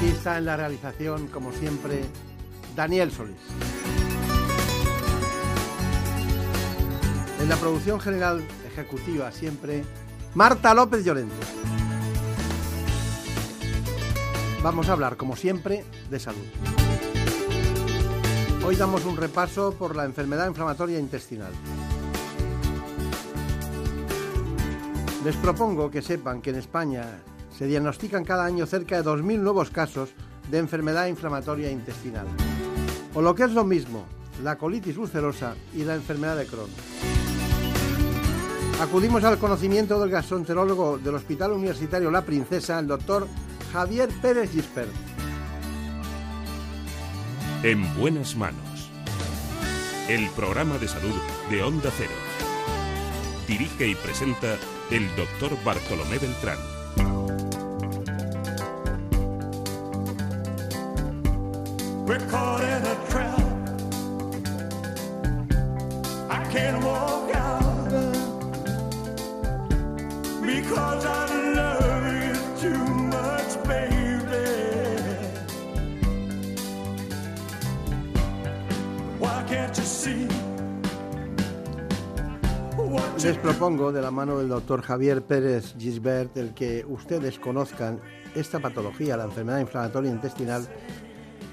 Aquí está en la realización, como siempre, Daniel Solís. En la producción general ejecutiva, siempre, Marta López Llorente. Vamos a hablar, como siempre, de salud. Hoy damos un repaso por la enfermedad inflamatoria intestinal. Les propongo que sepan que en España se diagnostican cada año cerca de 2.000 nuevos casos de enfermedad inflamatoria intestinal. O lo que es lo mismo, la colitis ulcerosa y la enfermedad de Crohn. Acudimos al conocimiento del gastroenterólogo del Hospital Universitario La Princesa, el doctor Javier Pérez Gispert. En buenas manos. El programa de salud de Onda Cero. Dirige y presenta el doctor Bartolomé Beltrán. We're caught a trap. I can't walk out Les propongo, de la mano del doctor Javier Pérez Gisbert, el que ustedes conozcan esta patología, la enfermedad inflamatoria intestinal,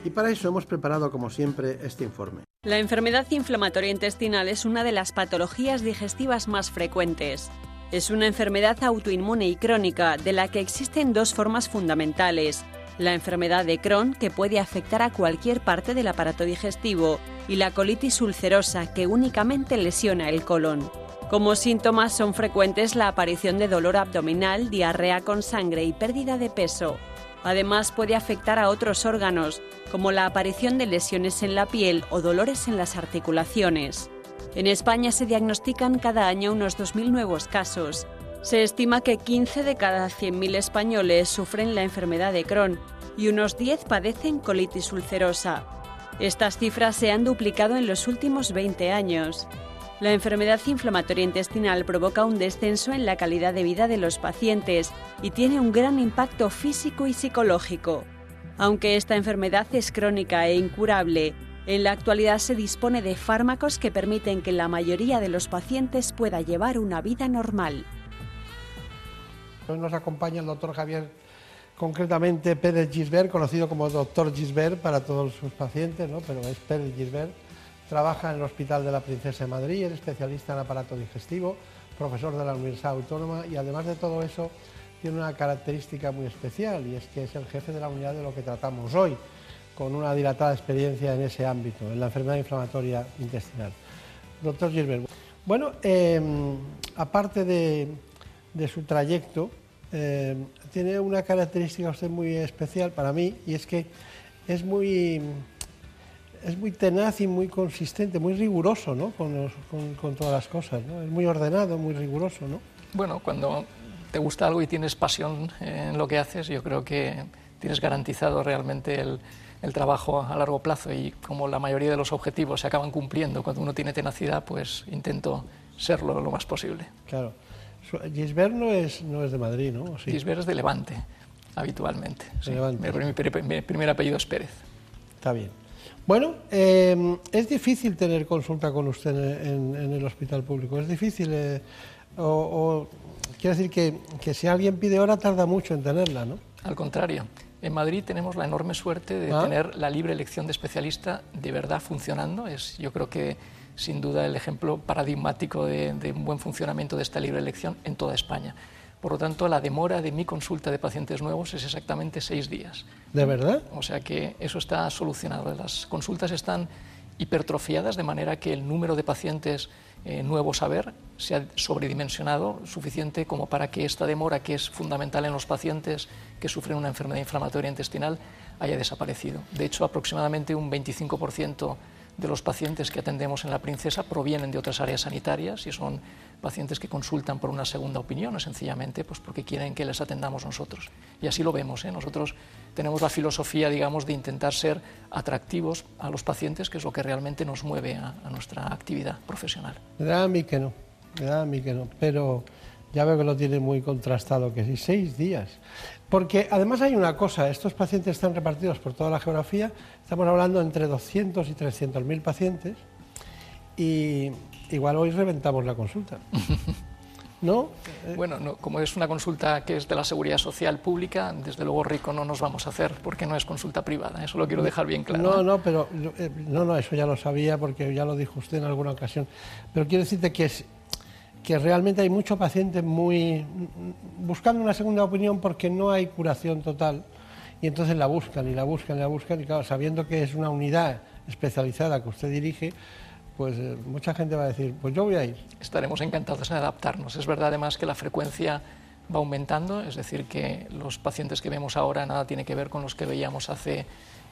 y para eso hemos preparado, como siempre, este informe. La enfermedad inflamatoria intestinal es una de las patologías digestivas más frecuentes. Es una enfermedad autoinmune y crónica de la que existen dos formas fundamentales. La enfermedad de Crohn, que puede afectar a cualquier parte del aparato digestivo, y la colitis ulcerosa, que únicamente lesiona el colon. Como síntomas son frecuentes la aparición de dolor abdominal, diarrea con sangre y pérdida de peso. Además puede afectar a otros órganos, como la aparición de lesiones en la piel o dolores en las articulaciones. En España se diagnostican cada año unos 2.000 nuevos casos. Se estima que 15 de cada 100.000 españoles sufren la enfermedad de Crohn y unos 10 padecen colitis ulcerosa. Estas cifras se han duplicado en los últimos 20 años. La enfermedad inflamatoria intestinal provoca un descenso en la calidad de vida de los pacientes y tiene un gran impacto físico y psicológico. Aunque esta enfermedad es crónica e incurable, en la actualidad se dispone de fármacos que permiten que la mayoría de los pacientes pueda llevar una vida normal. Nos acompaña el doctor Javier, concretamente Pérez Gisbert, conocido como doctor Gisbert para todos sus pacientes, ¿no? pero es Pérez Gisbert. Trabaja en el Hospital de la Princesa de Madrid, es especialista en aparato digestivo, profesor de la Universidad Autónoma y además de todo eso tiene una característica muy especial y es que es el jefe de la unidad de lo que tratamos hoy, con una dilatada experiencia en ese ámbito, en la enfermedad inflamatoria intestinal. Doctor Gilbert, bueno, eh, aparte de, su trayecto, eh, tiene una característica usted muy especial para mí y es que es muy, es muy tenaz y muy consistente, muy riguroso ¿no? con, los, con, con, todas las cosas, ¿no? es muy ordenado, muy riguroso. ¿no? Bueno, cuando te gusta algo y tienes pasión en lo que haces, yo creo que tienes garantizado realmente el, el trabajo a largo plazo y como la mayoría de los objetivos se acaban cumpliendo cuando uno tiene tenacidad, pues intento serlo lo más posible. Claro. Gisbert no es, no es de Madrid, ¿no? Sí. Gisbert es de Levante, habitualmente. Sí. Levante. Mi, mi, mi, primer apellido es Pérez. Está bien. Bueno, eh, es difícil tener consulta con usted en, en, en el hospital público. Es difícil. Eh, o, o, quiero decir que, que si alguien pide hora tarda mucho en tenerla, ¿no? Al contrario. En Madrid tenemos la enorme suerte de ¿Ah? tener la libre elección de especialista de verdad funcionando. Es, yo creo que sin duda el ejemplo paradigmático de, de, un buen funcionamiento de esta libre elección en toda España. Por lo tanto, la demora de mi consulta de pacientes nuevos es exactamente seis días. ¿De verdad? O sea que eso está solucionado. Las consultas están hipertrofiadas de manera que el número de pacientes eh, nuevo saber se ha sobredimensionado suficiente como para que esta demora, que es fundamental en los pacientes que sufren una enfermedad inflamatoria intestinal, haya desaparecido. De hecho, aproximadamente un 25% de los pacientes que atendemos en la Princesa provienen de otras áreas sanitarias y son pacientes que consultan por una segunda opinión o sencillamente pues porque quieren que les atendamos nosotros. Y así lo vemos. ¿eh? Nosotros tenemos la filosofía, digamos, de intentar ser atractivos a los pacientes, que es lo que realmente nos mueve a, a nuestra actividad profesional. Me da a mí que no, me da a mí que no, pero ya veo que lo tiene muy contrastado, que sí, seis días. Porque además hay una cosa, estos pacientes están repartidos por toda la geografía, estamos hablando entre 200 y 300 mil pacientes, y igual hoy reventamos la consulta. ¿No? Bueno, no, como es una consulta que es de la seguridad social pública, desde luego rico no nos vamos a hacer porque no es consulta privada. Eso lo quiero dejar bien claro. No, ¿eh? no, pero eh, no, no, eso ya lo sabía porque ya lo dijo usted en alguna ocasión. Pero quiero decirte que es que realmente hay muchos pacientes muy buscando una segunda opinión porque no hay curación total y entonces la buscan y la buscan y la buscan y claro, sabiendo que es una unidad especializada que usted dirige, pues eh, mucha gente va a decir, pues yo voy a ir. Estaremos encantados en adaptarnos. Es verdad además que la frecuencia va aumentando, es decir, que los pacientes que vemos ahora nada tiene que ver con los que veíamos hace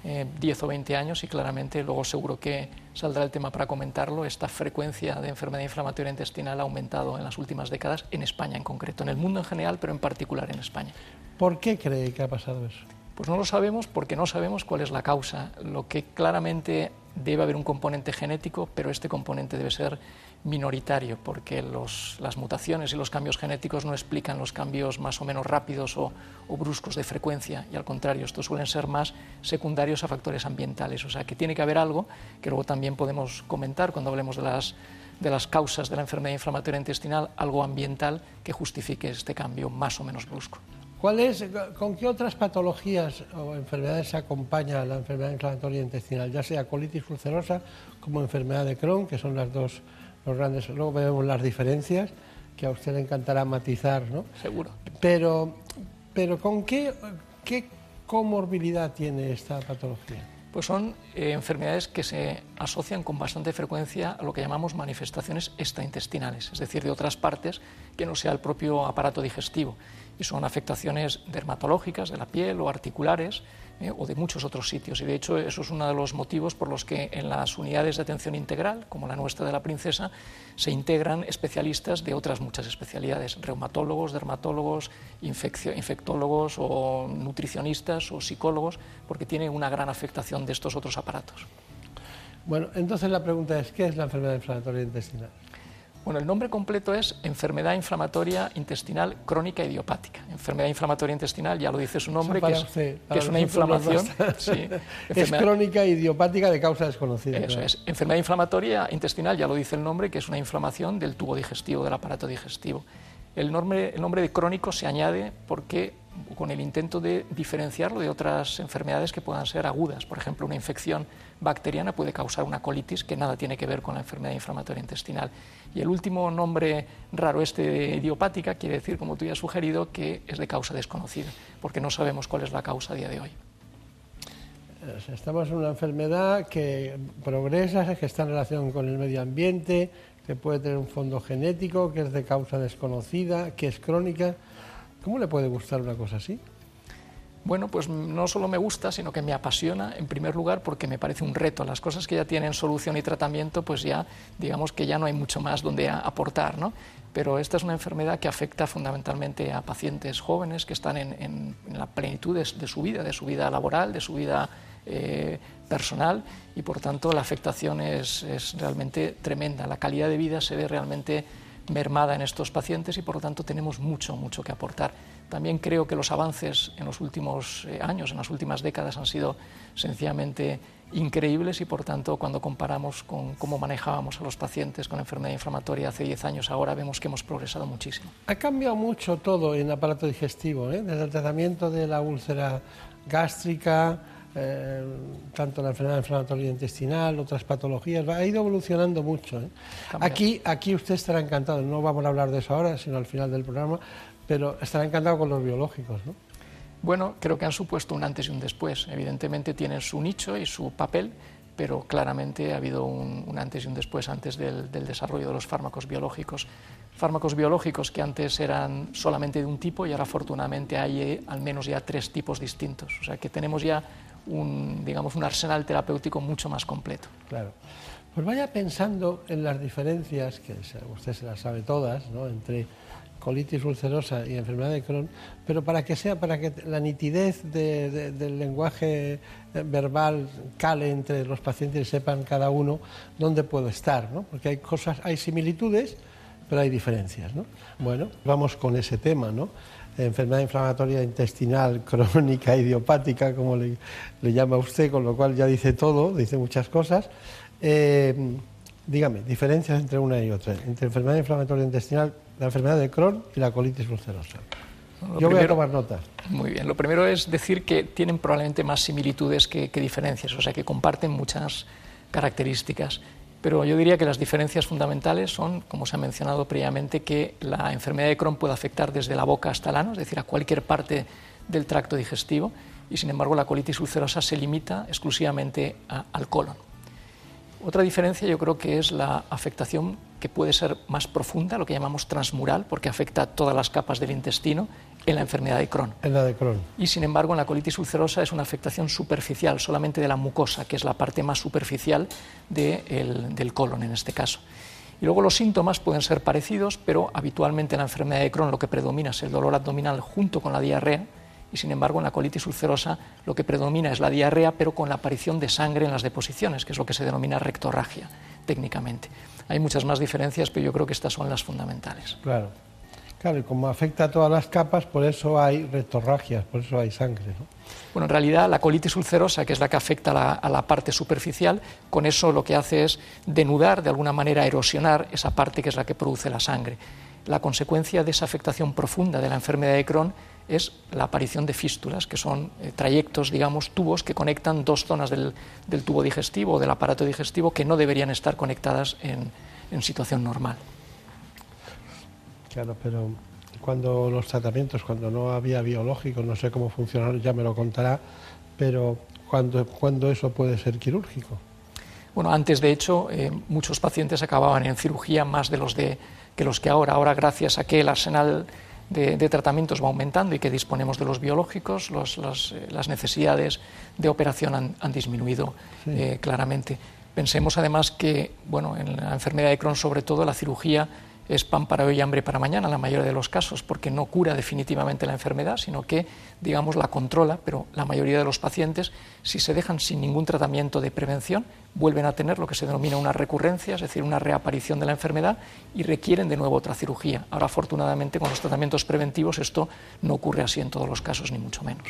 eh, 10 o 20 años y claramente luego seguro que saldrá el tema para comentarlo. Esta frecuencia de enfermedad inflamatoria intestinal ha aumentado en las últimas décadas, en España en concreto, en el mundo en general, pero en particular en España. ¿Por qué cree que ha pasado eso? Pues no lo sabemos porque no sabemos cuál es la causa. Lo que claramente debe haber un componente genético, pero este componente debe ser minoritario porque las mutaciones y los cambios genéticos no explican los cambios más o menos rápidos o, bruscos de frecuencia y al contrario, estos suelen ser más secundarios a factores ambientales. O sea que tiene que haber algo que luego también podemos comentar cuando hablemos de las causas de la enfermedad inflamatoria intestinal, algo ambiental que justifique este cambio más o menos brusco. ¿Cuál es, ¿Con qué otras patologías o enfermedades se acompaña la enfermedad inflamatoria intestinal, ya sea colitis ulcerosa como enfermedad de Crohn, que son las dos los grandes, luego vemos las diferencias, que a usted le encantará matizar, ¿no? Seguro. Pero, pero ¿con qué, qué comorbilidad tiene esta patología? Pues son eh, enfermedades que se asocian con bastante frecuencia a lo que llamamos manifestaciones extraintestinales, es decir, de otras partes que no sea el propio aparato digestivo. Y son afectaciones dermatológicas de la piel o articulares eh, o de muchos otros sitios. Y de hecho eso es uno de los motivos por los que en las unidades de atención integral, como la nuestra de la Princesa, se integran especialistas de otras muchas especialidades, reumatólogos, dermatólogos, infectólogos o nutricionistas o psicólogos, porque tiene una gran afectación de estos otros aparatos. Bueno, entonces la pregunta es, ¿qué es la enfermedad inflamatoria intestinal? Bueno, el nombre completo es enfermedad inflamatoria intestinal crónica idiopática. Enfermedad inflamatoria intestinal, ya lo dice su nombre, que es, usted, que es una inflamación. sí, Es crónica idiopática de causa desconocida. Eso claro. es. Enfermedad inflamatoria intestinal, ya lo dice el nombre, que es una inflamación del tubo digestivo, del aparato digestivo. El nombre, el nombre de crónico se añade porque con el intento de diferenciarlo de otras enfermedades que puedan ser agudas. Por ejemplo, una infección bacteriana puede causar una colitis que nada tiene que ver con la enfermedad inflamatoria intestinal. Y el último nombre raro este de idiopática quiere decir, como tú ya has sugerido, que es de causa desconocida, porque no sabemos cuál es la causa a día de hoy. Sea, Estamos en una enfermedad que progresa, que está en relación con el medio ambiente, que puede tener un fondo genético, que es de causa desconocida, que es crónica. ¿Cómo le puede gustar una cosa así? Bueno, pues no solo me gusta, sino que me apasiona, en primer lugar, porque me parece un reto. Las cosas que ya tienen solución y tratamiento, pues ya, digamos que ya no hay mucho más donde aportar, ¿no? Pero esta es una enfermedad que afecta fundamentalmente a pacientes jóvenes que están en, en- en la plenitud de, de su vida, de su vida laboral, de su vida eh, personal, y por tanto la afectación es, es realmente tremenda. La calidad de vida se ve realmente mermada en estos pacientes y por lo tanto tenemos mucho, mucho que aportar. También creo que los avances en los últimos eh, años, en las últimas décadas, han sido sencillamente increíbles y por tanto cuando comparamos con cómo manejábamos a los pacientes con enfermedad inflamatoria hace 10 años, ahora vemos que hemos progresado muchísimo. Ha cambiado mucho todo en el aparato digestivo, ¿eh? desde el tratamiento de la úlcera gástrica, eh, tanto la enfermedad inflamatoria intestinal, otras patologías, va- ha ido evolucionando mucho. ¿eh? Aquí, aquí usted estará encantado, no vamos a hablar de eso ahora, sino al final del programa, pero estará encantado con los biológicos, ¿no? Bueno, creo que han supuesto un antes y un después. Evidentemente tienen su nicho y su papel, pero claramente ha habido un, antes y un después antes del, desarrollo de los fármacos biológicos. Fármacos biológicos que antes eran solamente de un tipo y ahora afortunadamente hay eh, al menos ya tres tipos distintos. O sea que tenemos ya un, digamos, un arsenal terapéutico mucho más completo. Claro. Pues vaya pensando en las diferencias, que usted se las sabe todas, ¿no? entre colitis ulcerosa y enfermedad de Crohn, pero para que sea, para que la nitidez del lenguaje eh, verbal cale entre los pacientes y sepan cada uno dónde puedo estar, ¿no? porque hay cosas, hay similitudes, pero hay diferencias. ¿no? Bueno, vamos con ese tema, ¿no? enfermedad inflamatoria intestinal crónica idiopática, como le, llama usted, con lo cual ya dice todo, dice muchas cosas. Eh, dígame, diferencias entre una y otra, entre enfermedad inflamatoria intestinal, la enfermedad de Crohn y la colitis ulcerosa. Yo voy a tomar notas. Muy bien. Lo primero es decir que tienen probablemente más similitudes que, que diferencias, o sea, que comparten muchas características. Pero yo diría que las diferencias fundamentales son, como se ha mencionado previamente, que la enfermedad de Crohn puede afectar desde la boca hasta el ano, es decir, a cualquier parte del tracto digestivo, y sin embargo la colitis ulcerosa se limita exclusivamente al colon. Otra diferencia yo creo que es la afectación que puede ser más profunda, lo que llamamos transmural, porque afecta a todas las capas del intestino en la enfermedad de Crohn. En la de Crohn. Y sin embargo, en la colitis ulcerosa es una afectación superficial, solamente de la mucosa, que es la parte más superficial del colon en este caso. Y luego los síntomas pueden ser parecidos, pero habitualmente en la enfermedad de Crohn lo que predomina es el dolor abdominal junto con la diarrea, y sin embargo en la colitis ulcerosa lo que predomina es la diarrea, pero con la aparición de sangre en las deposiciones, que es lo que se denomina rectorragia técnicamente. Hay muchas más diferencias, pero yo creo que estas son las fundamentales. Claro. Claro, y como afecta a todas las capas, por eso hay rectorragias, por eso hay sangre. ¿no? Bueno, en realidad la colitis ulcerosa, que es la que afecta a la, a la, parte superficial, con eso lo que hace es denudar, de alguna manera erosionar esa parte que es la que produce la sangre. La consecuencia de esa afectación profunda de la enfermedad de Crohn es la aparición de fístulas, que son eh, trayectos, digamos, tubos que conectan dos zonas del, tubo digestivo o del aparato digestivo que no deberían estar conectadas en, situación normal. Claro, pero cuando los tratamientos, cuando no había biológicos, no sé cómo funcionaron, ya me lo contará, pero ¿cuándo, eso puede ser quirúrgico? Bueno, antes de hecho, eh, muchos pacientes acababan en cirugía más de los de, que los que ahora. Ahora, gracias a que el arsenal de, tratamientos va aumentando y que disponemos de los biológicos, eh, las necesidades de operación han, disminuido eh, claramente. Pensemos además que, bueno, en la enfermedad de Crohn, sobre todo, la cirugía es pan para hoy y hambre para mañana, en la mayoría de los casos, porque no cura definitivamente la enfermedad, sino que, digamos, la controla, pero la mayoría de los pacientes, si se dejan sin ningún tratamiento de prevención, vuelven a tener lo que se denomina una recurrencia, es decir, una reaparición de la enfermedad y requieren de nuevo otra cirugía. Ahora, afortunadamente, con los tratamientos preventivos esto no ocurre así en todos los casos, ni mucho menos.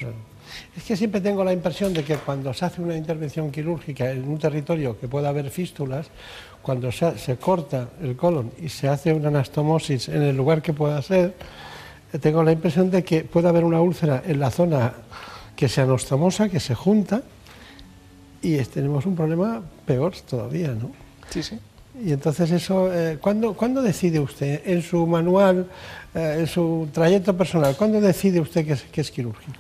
Es que siempre tengo la impresión de que cuando se hace una intervención quirúrgica en un territorio que pueda haber fístulas, cuando se, corta el colon y se hace una anastomosis en el lugar que pueda ser, eh, tengo la impresión de que puede haber una úlcera en la zona que se anastomosa, que se junta, y tenemos un problema peor todavía, ¿no? Sí, sí. Y entonces eso, eh, ¿cuándo, decide usted en su manual, eh, en su trayecto personal, cuándo decide usted que es quirúrgico?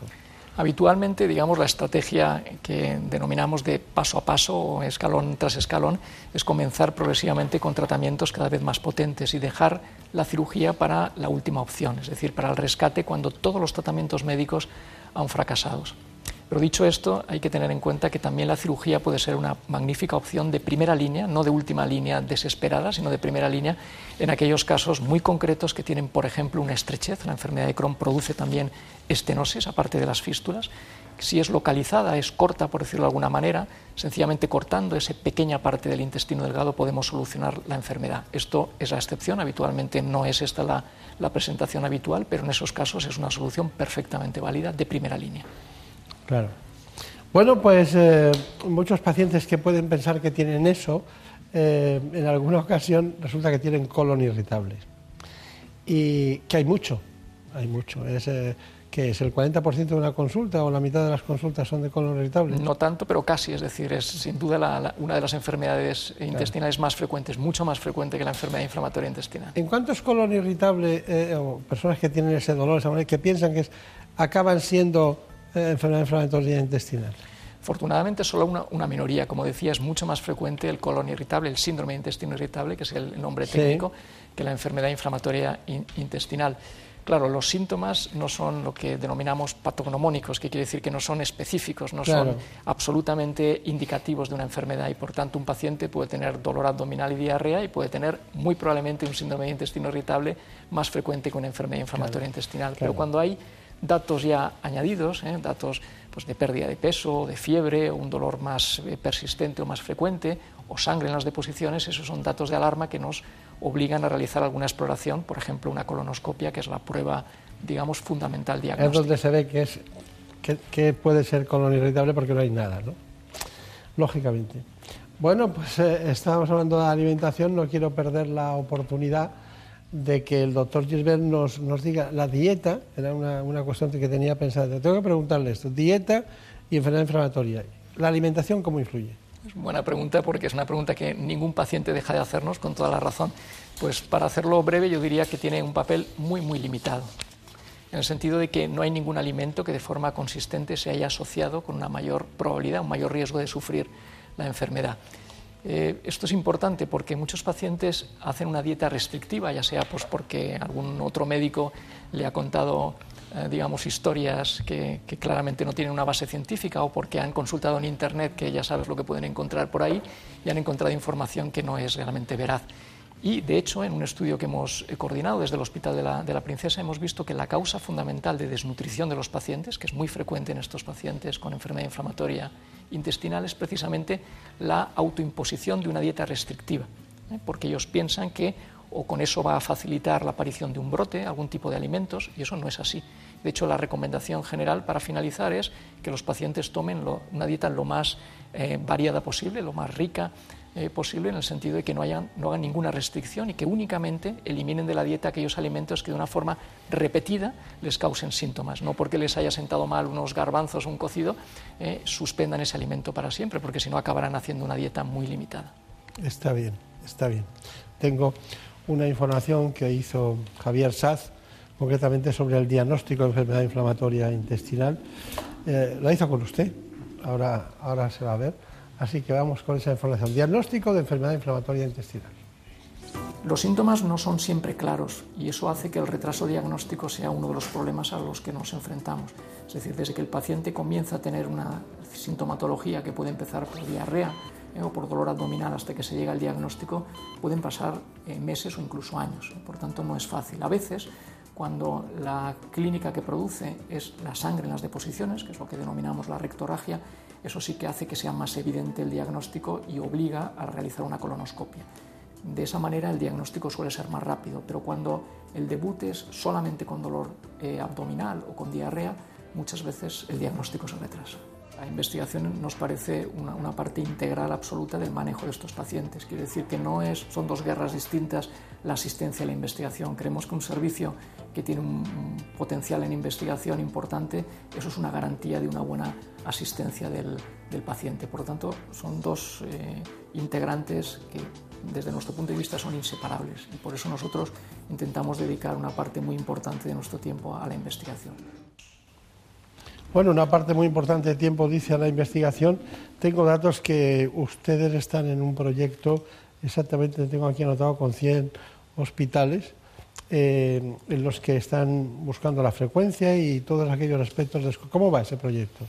Habitualmente, digamos, la estrategia que denominamos de paso a paso o escalón tras escalón es comenzar progresivamente con tratamientos cada vez más potentes y dejar la cirugía para la última opción, es decir, para el rescate cuando todos los tratamientos médicos han fracasado. Pero dicho esto, hay que tener en cuenta que también la cirugía puede ser una magnífica opción de primera línea, no de última línea desesperada, sino de primera línea en aquellos casos muy concretos que tienen, por ejemplo, una estrechez. La enfermedad de Crohn produce también estenosis, aparte de las fístulas. Si es localizada, es corta, por decirlo de alguna manera, sencillamente cortando esa pequeña parte del intestino delgado podemos solucionar la enfermedad. Esto es la excepción, habitualmente no es esta la, la presentación habitual, pero en esos casos es una solución perfectamente válida de primera línea. Claro. Bueno, pues eh, muchos pacientes que pueden pensar que tienen eso, eh, en alguna ocasión resulta que tienen colon irritables. Y que hay mucho, hay mucho. Es, eh, que es el 40% de una consulta o la mitad de las consultas son de colon irritable. No tanto, pero casi, es decir, es sin duda una de las enfermedades intestinales más frecuentes, mucho más frecuente que la enfermedad inflamatoria intestinal. ¿En cuántos colon irritable o personas que tienen ese dolor, que piensan que acaban siendo enfermedad inflamatoria intestinal? Afortunadamente, solo una, una, minoría, como decía, es mucho más frecuente el colon irritable, el síndrome de intestino irritable, que es el nombre técnico, que la enfermedad inflamatoria intestinal. Claro, los síntomas no son lo que denominamos patognomónicos, que quiere decir que no son específicos, no son absolutamente indicativos de una enfermedad y por tanto un paciente puede tener dolor abdominal y diarrea y puede tener muy probablemente un síndrome de intestino irritable más frecuente que una enfermedad inflamatoria intestinal. Pero cuando hay datos ya añadidos, ¿eh? datos pues, de pérdida de peso, de fiebre, o un dolor más eh, persistente o más frecuente, o sangre en las deposiciones, esos son datos de alarma que nos obligan a realizar alguna exploración, por ejemplo, una colonoscopia, que es la prueba, digamos, fundamental diagnóstica. Es donde se ve que, es, que, puede ser colon irritable porque no hay nada, ¿no? Lógicamente. Bueno, pues eh, estábamos hablando de alimentación, no quiero perder la oportunidad de que el doctor Gisbert nos, nos diga la dieta, era una, una cuestión que tenía pensada. Tengo que preguntarle esto, dieta y enfermedad inflamatoria. ¿La alimentación cómo influye? Es buena pregunta porque es una pregunta que ningún paciente deja de hacernos con toda la razón. Pues para hacerlo breve yo diría que tiene un papel muy muy limitado, en el sentido de que no hay ningún alimento que de forma consistente se haya asociado con una mayor probabilidad, un mayor riesgo de sufrir la enfermedad. Eh, esto es importante porque muchos pacientes hacen una dieta restrictiva, ya sea pues porque algún otro médico le ha contado eh, digamos, historias que, claramente no tienen una base científica o porque han consultado en Internet, que ya sabes lo que pueden encontrar por ahí, y han encontrado información que no es realmente veraz. Y, de hecho, en un estudio que hemos coordinado desde el Hospital de la, de la, Princesa, hemos visto que la causa fundamental de desnutrición de los pacientes, que es muy frecuente en estos pacientes con enfermedad inflamatoria intestinal, es precisamente la autoimposición de una dieta restrictiva, ¿eh? porque ellos piensan que o con eso va a facilitar la aparición de un brote, algún tipo de alimentos, y eso no es así. De hecho, la recomendación general para finalizar es que los pacientes tomen una dieta lo más eh, variada posible, lo más rica eh, posible, en el sentido de que no, hayan, no hagan ninguna restricción y que únicamente eliminen de la dieta aquellos alimentos que de una forma repetida les causen síntomas. No porque les haya sentado mal unos garbanzos o un cocido, eh, suspendan ese alimento para siempre, porque si no acabarán haciendo una dieta muy limitada. Está bien, está bien. Tengo una información que hizo Javier Saz, concretamente sobre el diagnóstico de enfermedad inflamatoria intestinal. Eh, la hizo con usted, ahora, ahora se va a ver. Así que vamos con esa información. Diagnóstico de enfermedad inflamatoria intestinal. Los síntomas no son siempre claros y eso hace que el retraso diagnóstico sea uno de los problemas a los que nos enfrentamos. Es decir, desde que el paciente comienza a tener una sintomatología que puede empezar por diarrea, eh, o por dolor abdominal hasta que se llega al diagnóstico pueden pasar eh, meses o incluso años. Por tanto, no es fácil. A veces, cuando la clínica que produce es la sangre en las deposiciones, que es lo que denominamos la rectorragia, eso sí que hace que sea más evidente el diagnóstico y obliga a realizar una colonoscopia. De esa manera el diagnóstico suele ser más rápido, pero cuando el debut es solamente con dolor abdominal o con diarrea, muchas veces el diagnóstico se retrasa. La investigación nos parece una, parte integral absoluta del manejo de estos pacientes. Quiere decir que no es, son dos guerras distintas la asistencia y la investigación. Creemos que un servicio que tiene un, potencial en investigación importante, eso es una garantía de una buena asistencia del, paciente. Por lo tanto, son dos eh, integrantes que desde nuestro punto de vista son inseparables y por eso nosotros intentamos dedicar una parte muy importante de nuestro tiempo a la investigación. Bueno, una parte muy importante de tiempo dice a la investigación. Tengo datos que ustedes están en un proyecto, exactamente tengo aquí anotado, con 100 hospitales, eh, en los que están buscando la frecuencia y todos aquellos aspectos. De... ¿Cómo va ese proyecto?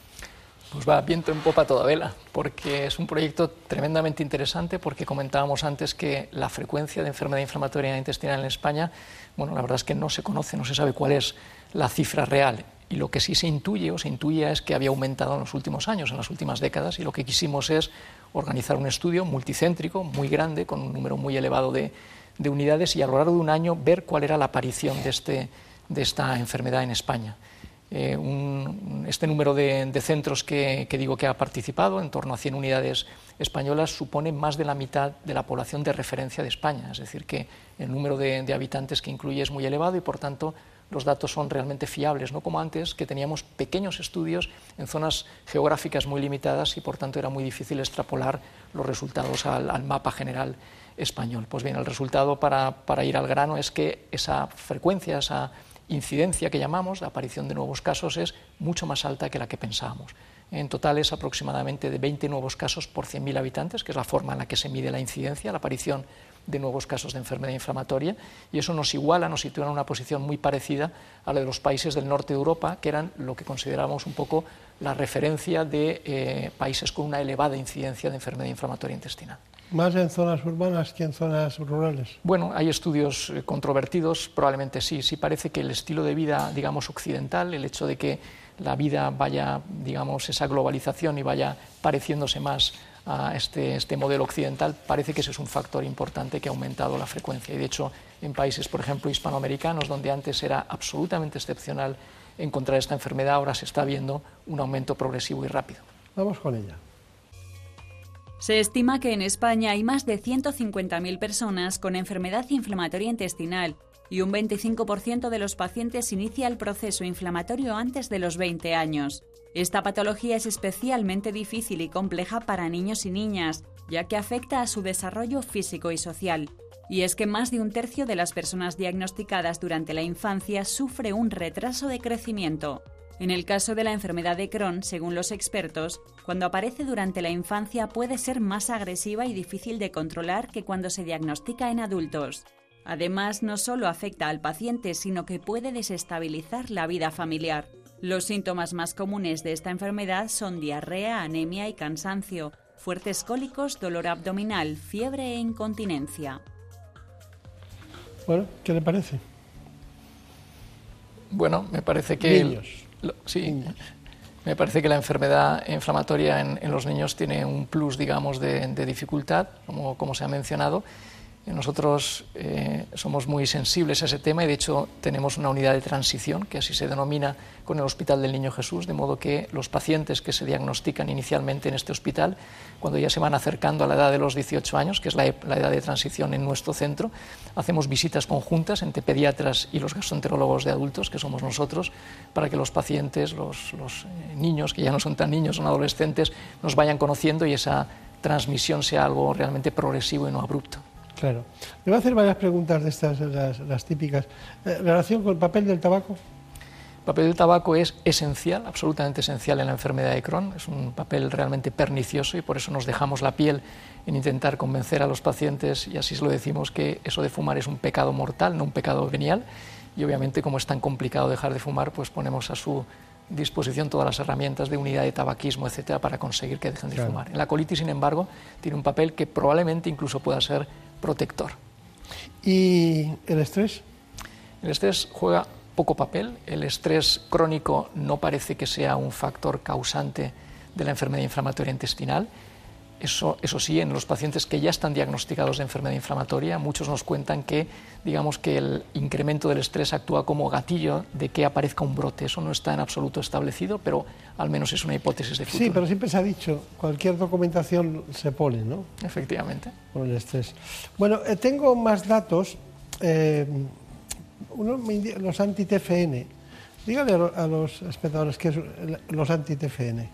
Pues va viento en popa toda vela, porque es un proyecto tremendamente interesante, porque comentábamos antes que la frecuencia de enfermedad inflamatoria intestinal en España, bueno, la verdad es que no se conoce, no se sabe cuál es la cifra real y lo que sí se intuye o se intuye es que había aumentado en los últimos años, en las últimas décadas, y lo que quisimos es organizar un estudio multicéntrico, muy grande, con un número muy elevado de, unidades, y a lo largo de un año ver cuál era la aparición de, este, de esta enfermedad en España. Eh, este número de, centros que, digo que ha participado, en torno a 100 unidades españolas, supone más de la mitad de la población de referencia de España, es decir, que el número de habitantes que incluye es muy elevado y, por tanto, los datos son realmente fiables, no como antes, que teníamos pequeños estudios en zonas geográficas muy limitadas y por tanto era muy difícil extrapolar los resultados al, mapa general español. Pues bien, el resultado para, ir al grano es que esa frecuencia, esa incidencia que llamamos, la aparición de nuevos casos, es mucho más alta que la que pensábamos. En total es aproximadamente de 20 nuevos casos por 100.000 habitantes, que es la forma en la que se mide la incidencia, la aparición de nuevos casos de enfermedad inflamatoria, y eso nos iguala, nos sitúa en una posición muy parecida a la de los países del norte de Europa, que eran lo que consideramos un poco la referencia de eh, países con una elevada incidencia de enfermedad inflamatoria intestinal. ¿Más en zonas urbanas que en zonas rurales? Bueno, hay estudios eh, controvertidos, probablemente sí. Sí parece que el estilo de vida, digamos, occidental, el hecho de que la vida vaya, digamos, esa globalización y vaya pareciéndose más a este, este modelo occidental, parece que ese es un factor importante que ha aumentado la frecuencia. Y de hecho, en países, por ejemplo, hispanoamericanos, donde antes era absolutamente excepcional encontrar esta enfermedad, ahora se está viendo un aumento progresivo y rápido. Vamos con ella. Se estima que en España hay más de 150.000 personas con enfermedad inflamatoria intestinal y un 25% de los pacientes inicia el proceso inflamatorio antes de los 20 años. Esta patología es especialmente difícil y compleja para niños y niñas, ya que afecta a su desarrollo físico y social. Y es que más de un tercio de las personas diagnosticadas durante la infancia sufre un retraso de crecimiento. En el caso de la enfermedad de Crohn, según los expertos, cuando aparece durante la infancia puede ser más agresiva y difícil de controlar que cuando se diagnostica en adultos. Además, no solo afecta al paciente, sino que puede desestabilizar la vida familiar. Los síntomas más comunes de esta enfermedad son diarrea, anemia y cansancio, fuertes cólicos, dolor abdominal, fiebre e incontinencia. Bueno, ¿qué le parece? Bueno, me parece que... Niños. Lo- sí, me parece que la enfermedad inflamatoria en, en los niños tiene un plus, digamos, de, de dificultad, como, como se ha mencionado. Nosotros eh, somos muy sensibles a ese tema y, de hecho, tenemos una unidad de transición, que así se denomina con el Hospital del Niño Jesús, de modo que los pacientes que se diagnostican inicialmente en este hospital, cuando ya se van acercando a la edad de los 18 años, que es la, e- la edad de transición en nuestro centro, hacemos visitas conjuntas entre pediatras y los gastroenterólogos de adultos, que somos nosotros, para que los pacientes, los, los, eh, niños, que ya no son tan niños, son adolescentes, nos vayan conociendo y esa transmisión sea algo realmente progresivo y no abrupto. Claro. Le voy a hacer varias preguntas de estas, las, las típicas. Eh, relación con el papel del tabaco. El papel del tabaco es esencial, absolutamente esencial en la enfermedad de Crohn. Es un papel realmente pernicioso y por eso nos dejamos la piel en intentar convencer a los pacientes, y así se lo decimos, que eso de fumar es un pecado mortal, no un pecado venial. Y obviamente, como es tan complicado dejar de fumar, pues ponemos a su disposición todas las herramientas de unidad de tabaquismo, etcétera, para conseguir que dejen de Claro. fumar. En la colitis, sin embargo, tiene un papel que probablemente incluso pueda ser protector. ¿Y el estrés? El estrés juega poco papel. El estrés crónico no parece que sea un factor causante de la enfermedad inflamatoria intestinal. Eso, eso sí, en los pacientes que ya están diagnosticados de enfermedad inflamatoria, muchos nos cuentan que, digamos que el incremento del estrés actúa como gatillo de que aparezca un brote. Eso no está en absoluto establecido, pero al menos es una hipótesis de futuro. Sí, pero siempre se ha dicho, cualquier documentación se pone, ¿no? Efectivamente. Con el estrés. Bueno, eh, tengo más datos. eh, uno me los anti-TFN. Dígale a, lo- a los espectadores qué es los anti-TFN.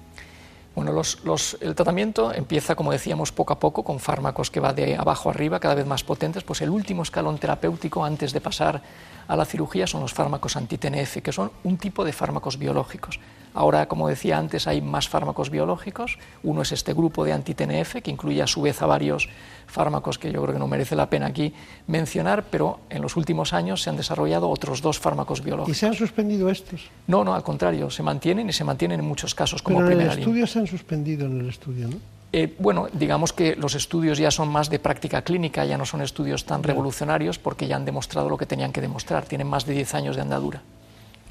Bueno, los- los- el tratamiento empieza, como decíamos, poco a poco, con fármacos que va de abajo arriba, cada vez más potentes. Pues el último escalón terapéutico antes de pasar a la cirugía son los fármacos anti-TNF, que son un tipo de fármacos biológicos. Ahora, como decía antes, hay más fármacos biológicos. Uno es este grupo de anti-TNF, que incluye a su vez a varios fármacos que yo creo que no merece la pena aquí mencionar, pero en los últimos años se han desarrollado otros dos fármacos ¿Y biológicos. se han suspendido estos? No, no, al contrario, se mantienen y se mantienen en muchos casos como Pero en el primera línea. estudio se han suspendido en el estudio, ¿no? Eh, bueno, digamos que los estudios ya son más de práctica clínica, ya no son estudios tan revolucionarios porque ya han demostrado lo que tenían que demostrar, tienen más de 10 años de andadura.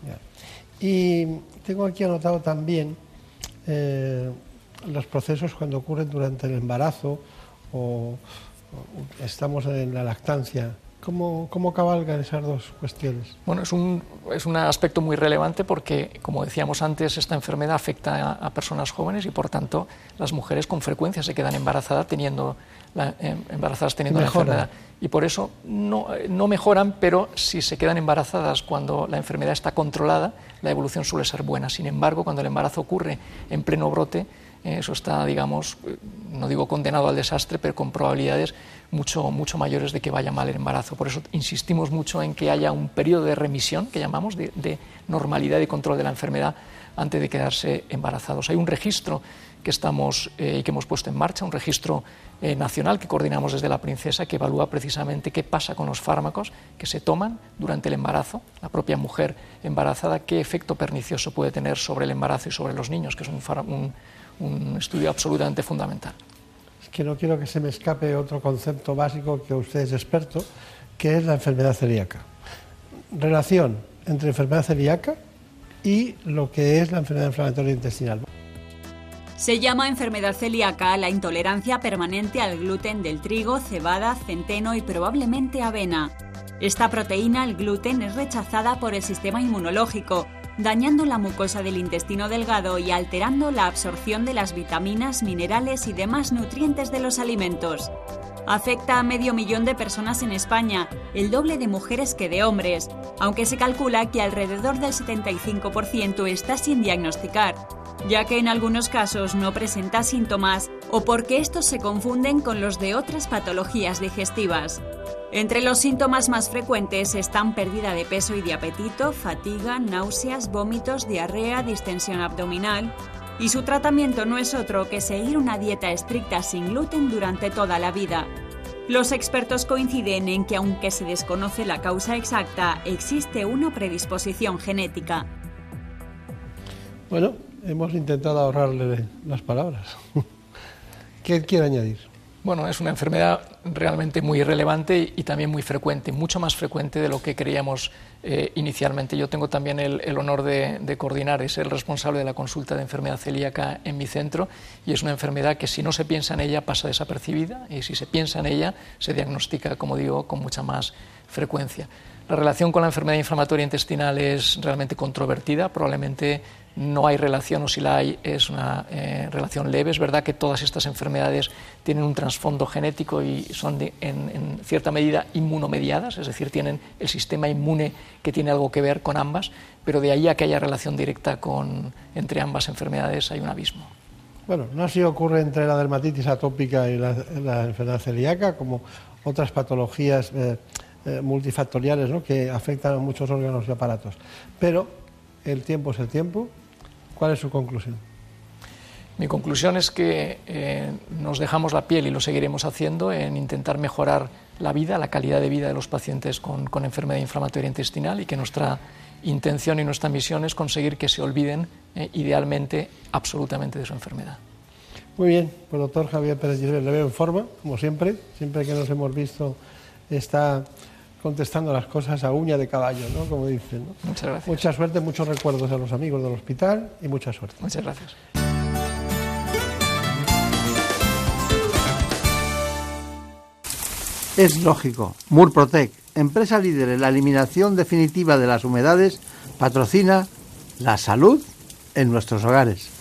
Ya. Y tengo aquí anotado también eh, los procesos cuando ocurren durante el embarazo o, o estamos en la lactancia. ¿Cómo, cómo cabalgan esas dos cuestiones? Bueno, es un, es un aspecto muy relevante porque, como decíamos antes, esta enfermedad afecta a, a personas jóvenes y, por tanto, las mujeres con frecuencia se quedan embarazadas teniendo la, em- embarazadas teniendo la enfermedad. Y por eso no, eh, no mejoran, pero si se quedan embarazadas cuando la enfermedad está controlada, la evolución suele ser buena. Sin embargo, cuando el embarazo ocurre en pleno brote, eh, eso está, digamos, eh, no digo condenado al desastre, pero con probabilidades mucho, mucho mayores de que vaya mal el embarazo. Por eso insistimos mucho en que haya un periodo de remisión, que llamamos, de, normalidad y control de la enfermedad antes de quedarse embarazados. Hay un registro que estamos eh, que hemos puesto en marcha, un registro eh, nacional que coordinamos desde la Princesa que evalúa precisamente qué pasa con los fármacos que se toman durante el embarazo, la propia mujer embarazada, qué efecto pernicioso puede tener sobre el embarazo y sobre los niños, que es un, un estudio absolutamente fundamental. Es que no quiero que se me escape otro concepto básico que usted es experto, que es la enfermedad celíaca. Relación entre enfermedad celíaca y lo que es la enfermedad inflamatoria intestinal. Se llama enfermedad celíaca la intolerancia permanente al gluten del trigo, cebada, centeno y probablemente avena. Esta proteína, el gluten, es rechazada por el sistema inmunológico, dañando la mucosa del intestino delgado y alterando la absorción de las vitaminas, minerales y demás nutrientes de los alimentos. Afecta a medio millón de personas en España, el doble de mujeres que de hombres, aunque se calcula que alrededor del 75% está sin diagnosticar, ya que en algunos casos no presenta síntomas o porque estos se confunden con los de otras patologías digestivas. Entre los síntomas más frecuentes están pérdida de peso y de apetito, fatiga, náuseas, vómitos, diarrea, distensión abdominal, y su tratamiento no es otro que seguir una dieta estricta sin gluten durante toda la vida. Los expertos coinciden en que aunque se desconoce la causa exacta, existe una predisposición genética. Bueno, hemos intentado ahorrarle las palabras. ¿Qué quiere añadir? Bueno, es una enfermedad realmente muy relevante y también muy frecuente, mucho más frecuente de lo que creíamos eh, inicialmente. Yo tengo también el, honor de, de, coordinar, es el responsable de la consulta de enfermedad celíaca en mi centro y es una enfermedad que si no se piensa en ella pasa desapercibida y si se piensa en ella se diagnostica, como digo, con mucha más frecuencia. La relación con la enfermedad inflamatoria intestinal es realmente controvertida, probablemente no hay relación o si la hay es una eh, relación leve. Es verdad que todas estas enfermedades tienen un trasfondo genético y son de, en, cierta medida inmunomediadas, es decir, tienen el sistema inmune que tiene algo que ver con ambas, pero de ahí a que haya relación directa con, entre ambas enfermedades hay un abismo. Bueno, no así ocurre entre la dermatitis atópica y la, la enfermedad celíaca, como otras patologías. Eh, eh, multifactoriales ¿no? que afectan a muchos órganos y aparatos. Pero el tiempo es el tiempo. ¿Cuál es su conclusión? Mi conclusión es que eh, nos dejamos la piel y lo seguiremos haciendo en intentar mejorar la vida, la calidad de vida de los pacientes con, con enfermedad inflamatoria intestinal y que nuestra intención y nuestra misión es conseguir que se olviden eh, idealmente absolutamente de su enfermedad. Muy bien, pues doctor Javier Pérez Gisbert, le veo en forma, como siempre, siempre que nos hemos visto está contestando las cosas a uña de caballo, ¿no? Como dicen. ¿no? Muchas gracias. Mucha suerte, muchos recuerdos a los amigos del hospital y mucha suerte. Muchas gracias. Es lógico. Murprotec, empresa líder en la eliminación definitiva de las humedades, patrocina la salud en nuestros hogares.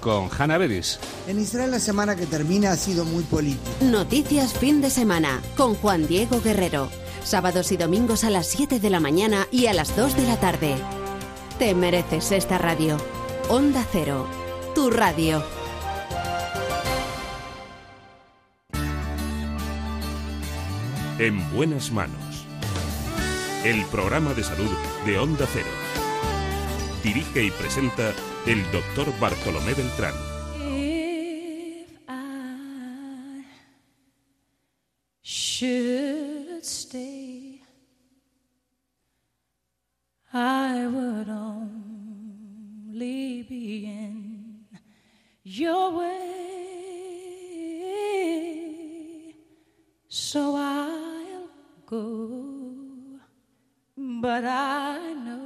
con Hanna Beris. En Israel la semana que termina ha sido muy política. Noticias fin de semana con Juan Diego Guerrero. Sábados y domingos a las 7 de la mañana y a las 2 de la tarde. Te mereces esta radio. Onda Cero, tu radio. En buenas manos. El programa de salud de Onda Cero. Dirige y presenta el doctor Bartolomé Beltrán. If I should stay, I would only be in your way. So I'll go, but I know.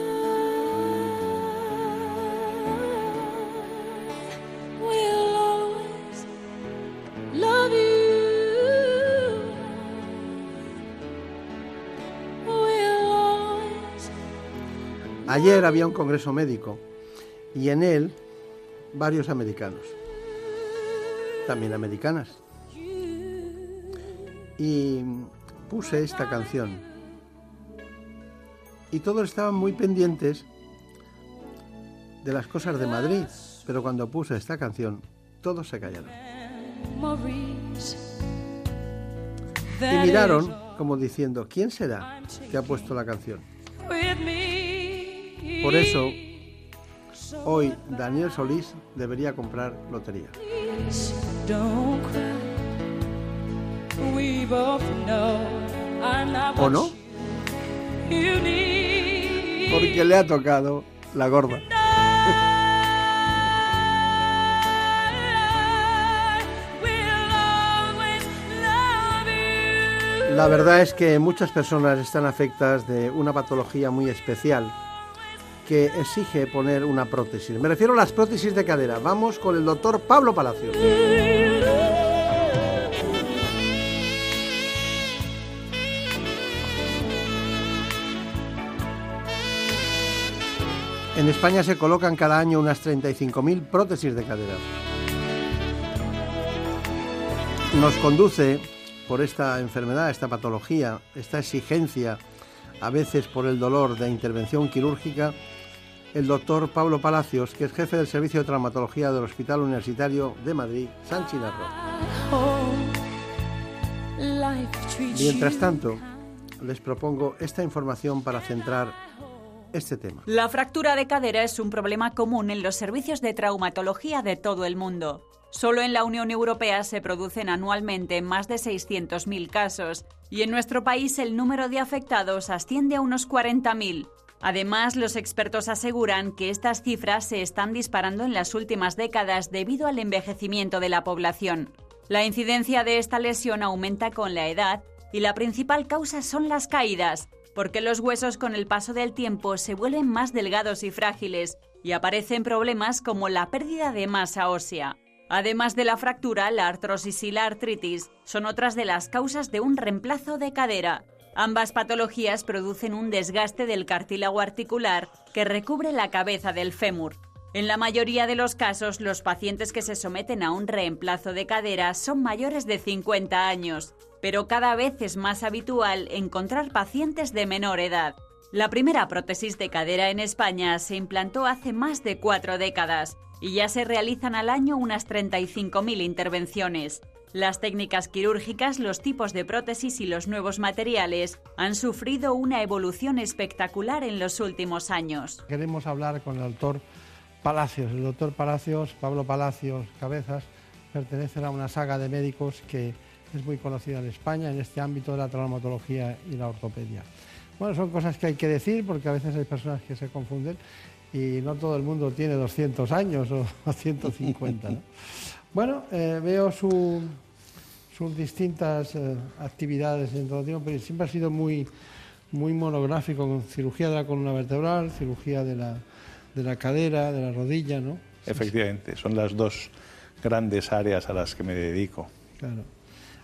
Ayer había un congreso médico y en él varios americanos, también americanas. Y puse esta canción. Y todos estaban muy pendientes de las cosas de Madrid, pero cuando puse esta canción, todos se callaron. Y miraron como diciendo, ¿quién será que ha puesto la canción? Por eso, hoy Daniel Solís debería comprar lotería. ¿O no? Porque le ha tocado la gorda. La verdad es que muchas personas están afectadas de una patología muy especial que exige poner una prótesis. Me refiero a las prótesis de cadera. Vamos con el doctor Pablo Palacios. En España se colocan cada año unas 35.000 prótesis de cadera. Nos conduce por esta enfermedad, esta patología, esta exigencia, a veces por el dolor de intervención quirúrgica, el doctor Pablo Palacios, que es jefe del Servicio de Traumatología del Hospital Universitario de Madrid, San Chinarro. Mientras tanto, les propongo esta información para centrar este tema. La fractura de cadera es un problema común en los servicios de traumatología de todo el mundo. Solo en la Unión Europea se producen anualmente más de 600.000 casos y en nuestro país el número de afectados asciende a unos 40.000. Además, los expertos aseguran que estas cifras se están disparando en las últimas décadas debido al envejecimiento de la población. La incidencia de esta lesión aumenta con la edad y la principal causa son las caídas, porque los huesos con el paso del tiempo se vuelven más delgados y frágiles y aparecen problemas como la pérdida de masa ósea. Además de la fractura, la artrosis y la artritis son otras de las causas de un reemplazo de cadera. Ambas patologías producen un desgaste del cartílago articular que recubre la cabeza del fémur. En la mayoría de los casos, los pacientes que se someten a un reemplazo de cadera son mayores de 50 años, pero cada vez es más habitual encontrar pacientes de menor edad. La primera prótesis de cadera en España se implantó hace más de cuatro décadas y ya se realizan al año unas 35.000 intervenciones. Las técnicas quirúrgicas, los tipos de prótesis y los nuevos materiales han sufrido una evolución espectacular en los últimos años. Queremos hablar con el doctor Palacios. El doctor Palacios, Pablo Palacios Cabezas, pertenece a una saga de médicos que es muy conocida en España en este ámbito de la traumatología y la ortopedia. Bueno, son cosas que hay que decir porque a veces hay personas que se confunden y no todo el mundo tiene 200 años o 150. ¿no? Bueno, eh, veo su- sus distintas eh, actividades en todo el tiempo, pero siempre ha sido muy, muy monográfico con cirugía de la columna vertebral, cirugía de la, de la cadera, de la rodilla, ¿no? Efectivamente, son las dos grandes áreas a las que me dedico. Claro.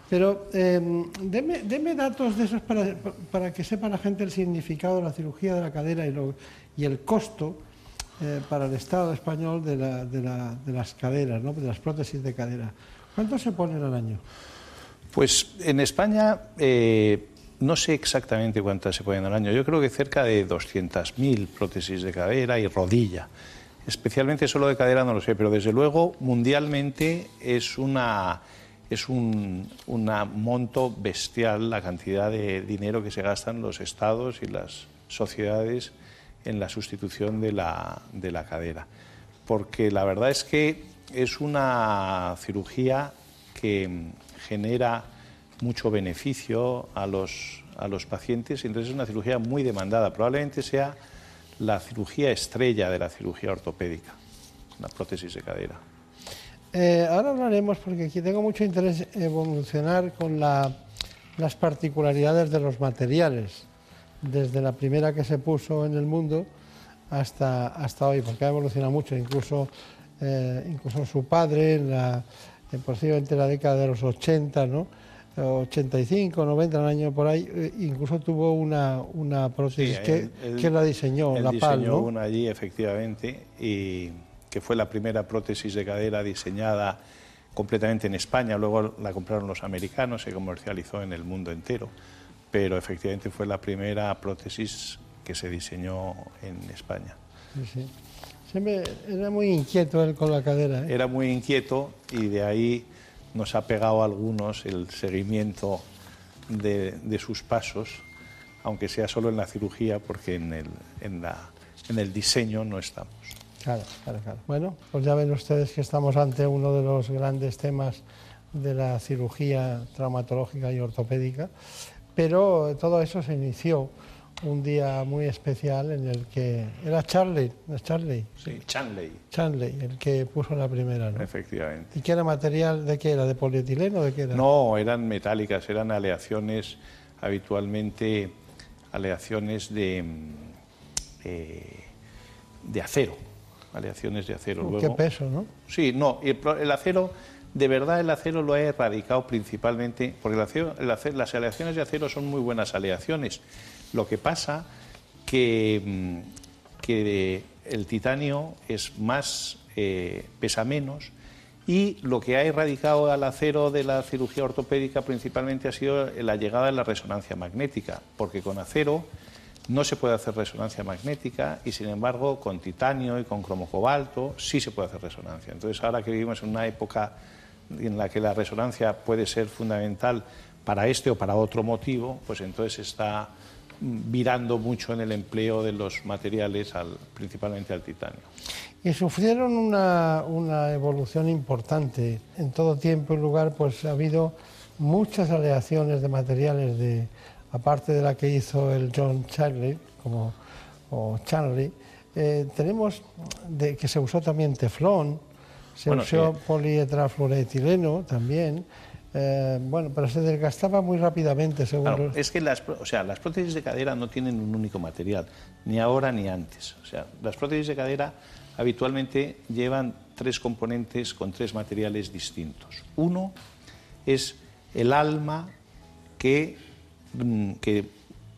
Pero eh, deme, deme datos de esos para, para que sepa la gente el significado de la cirugía de la cadera y, lo- y el costo eh, para el Estado español de, la- de la- de las caderas, ¿no? de las prótesis de cadera. ¿Cuánto se ponen al año? Pues en España eh, no sé exactamente cuántas se ponen al año. Yo creo que cerca de 200.000 prótesis de cadera y rodilla. Especialmente solo de cadera no lo sé, pero desde luego mundialmente es una es un una monto bestial la cantidad de dinero que se gastan los estados y las sociedades en la sustitución de la, de la cadera. Porque la verdad es que es una cirugía que genera mucho beneficio a los, a los pacientes entonces es una cirugía muy demandada. Probablemente sea la cirugía estrella de la cirugía ortopédica, la prótesis de cadera. Eh, ahora hablaremos, porque aquí tengo mucho interés evolucionar con la- las particularidades de los materiales, desde la primera que se puso en el mundo hasta, hasta hoy, porque ha evolucionado mucho, incluso, eh, incluso su padre, en la, en posiblemente la década de los 80, ¿no? 85, 90, un año por ahí, eh, incluso tuvo una, una prótesis Sí, que, él- que la diseñó, él la PAL, diseñó ¿no? una allí, efectivamente, y que fue la primera prótesis de cadera diseñada completamente en España. Luego la compraron los americanos, se comercializó en el mundo entero. Pero efectivamente fue la primera prótesis que se diseñó en España. Sí, sí. Siempre era muy inquieto él con la cadera. ¿eh? Era muy inquieto y de ahí nos ha pegado a algunos el seguimiento de, de sus pasos, aunque sea solo en la cirugía, porque en el, en la- en el diseño no estamos. Claro, claro, claro. Bueno, pues ya ven ustedes que estamos ante uno de los grandes temas de la cirugía traumatológica y ortopédica, pero todo eso se inició un día muy especial en el que era Charlie, ¿no es Charlie? Sí, Chanley, Chanley, el que puso la primera, ¿no? efectivamente. ¿Y qué era material? ¿De qué era? ¿De polietileno? ¿De qué era? No, eran metálicas, eran aleaciones habitualmente aleaciones de, mm, eh, de acero, aleaciones de acero. Uh, Luego- qué peso, ¿no? Sí, no, el, el acero, de verdad el acero lo ha erradicado principalmente, porque el acero- las aleaciones de acero son muy buenas aleaciones. Lo que pasa que, mm, que el titanio es más, eh, pesa menos y lo que ha erradicado al acero de la cirugía ortopédica principalmente ha sido la llegada de la resonancia magnética, porque con acero no se puede hacer resonancia magnética y sin embargo con titanio y con cromocobalto sí se puede hacer resonancia. Entonces ahora que vivimos en una época en la que la resonancia puede ser fundamental para este o para otro motivo, pues entonces está virando mucho en el empleo de los materiales, al- principalmente al titanio. Y sufrieron una, evolución importante. En todo tiempo y lugar pues ha habido muchas aleaciones de materiales, de, aparte de la que hizo el John Charlie, como, o Charlie, eh, tenemos que se usó también teflón, se Bueno, usó sí. polietrafluoretileno también, eh, bueno, pero se desgastaba muy rápidamente según Claro, es que las, o sea, las prótesis de cadera no tienen un único material, ni ahora ni antes. O sea, las prótesis de cadera habitualmente llevan tres componentes con tres materiales distintos. Uno es el alma que, mm, que,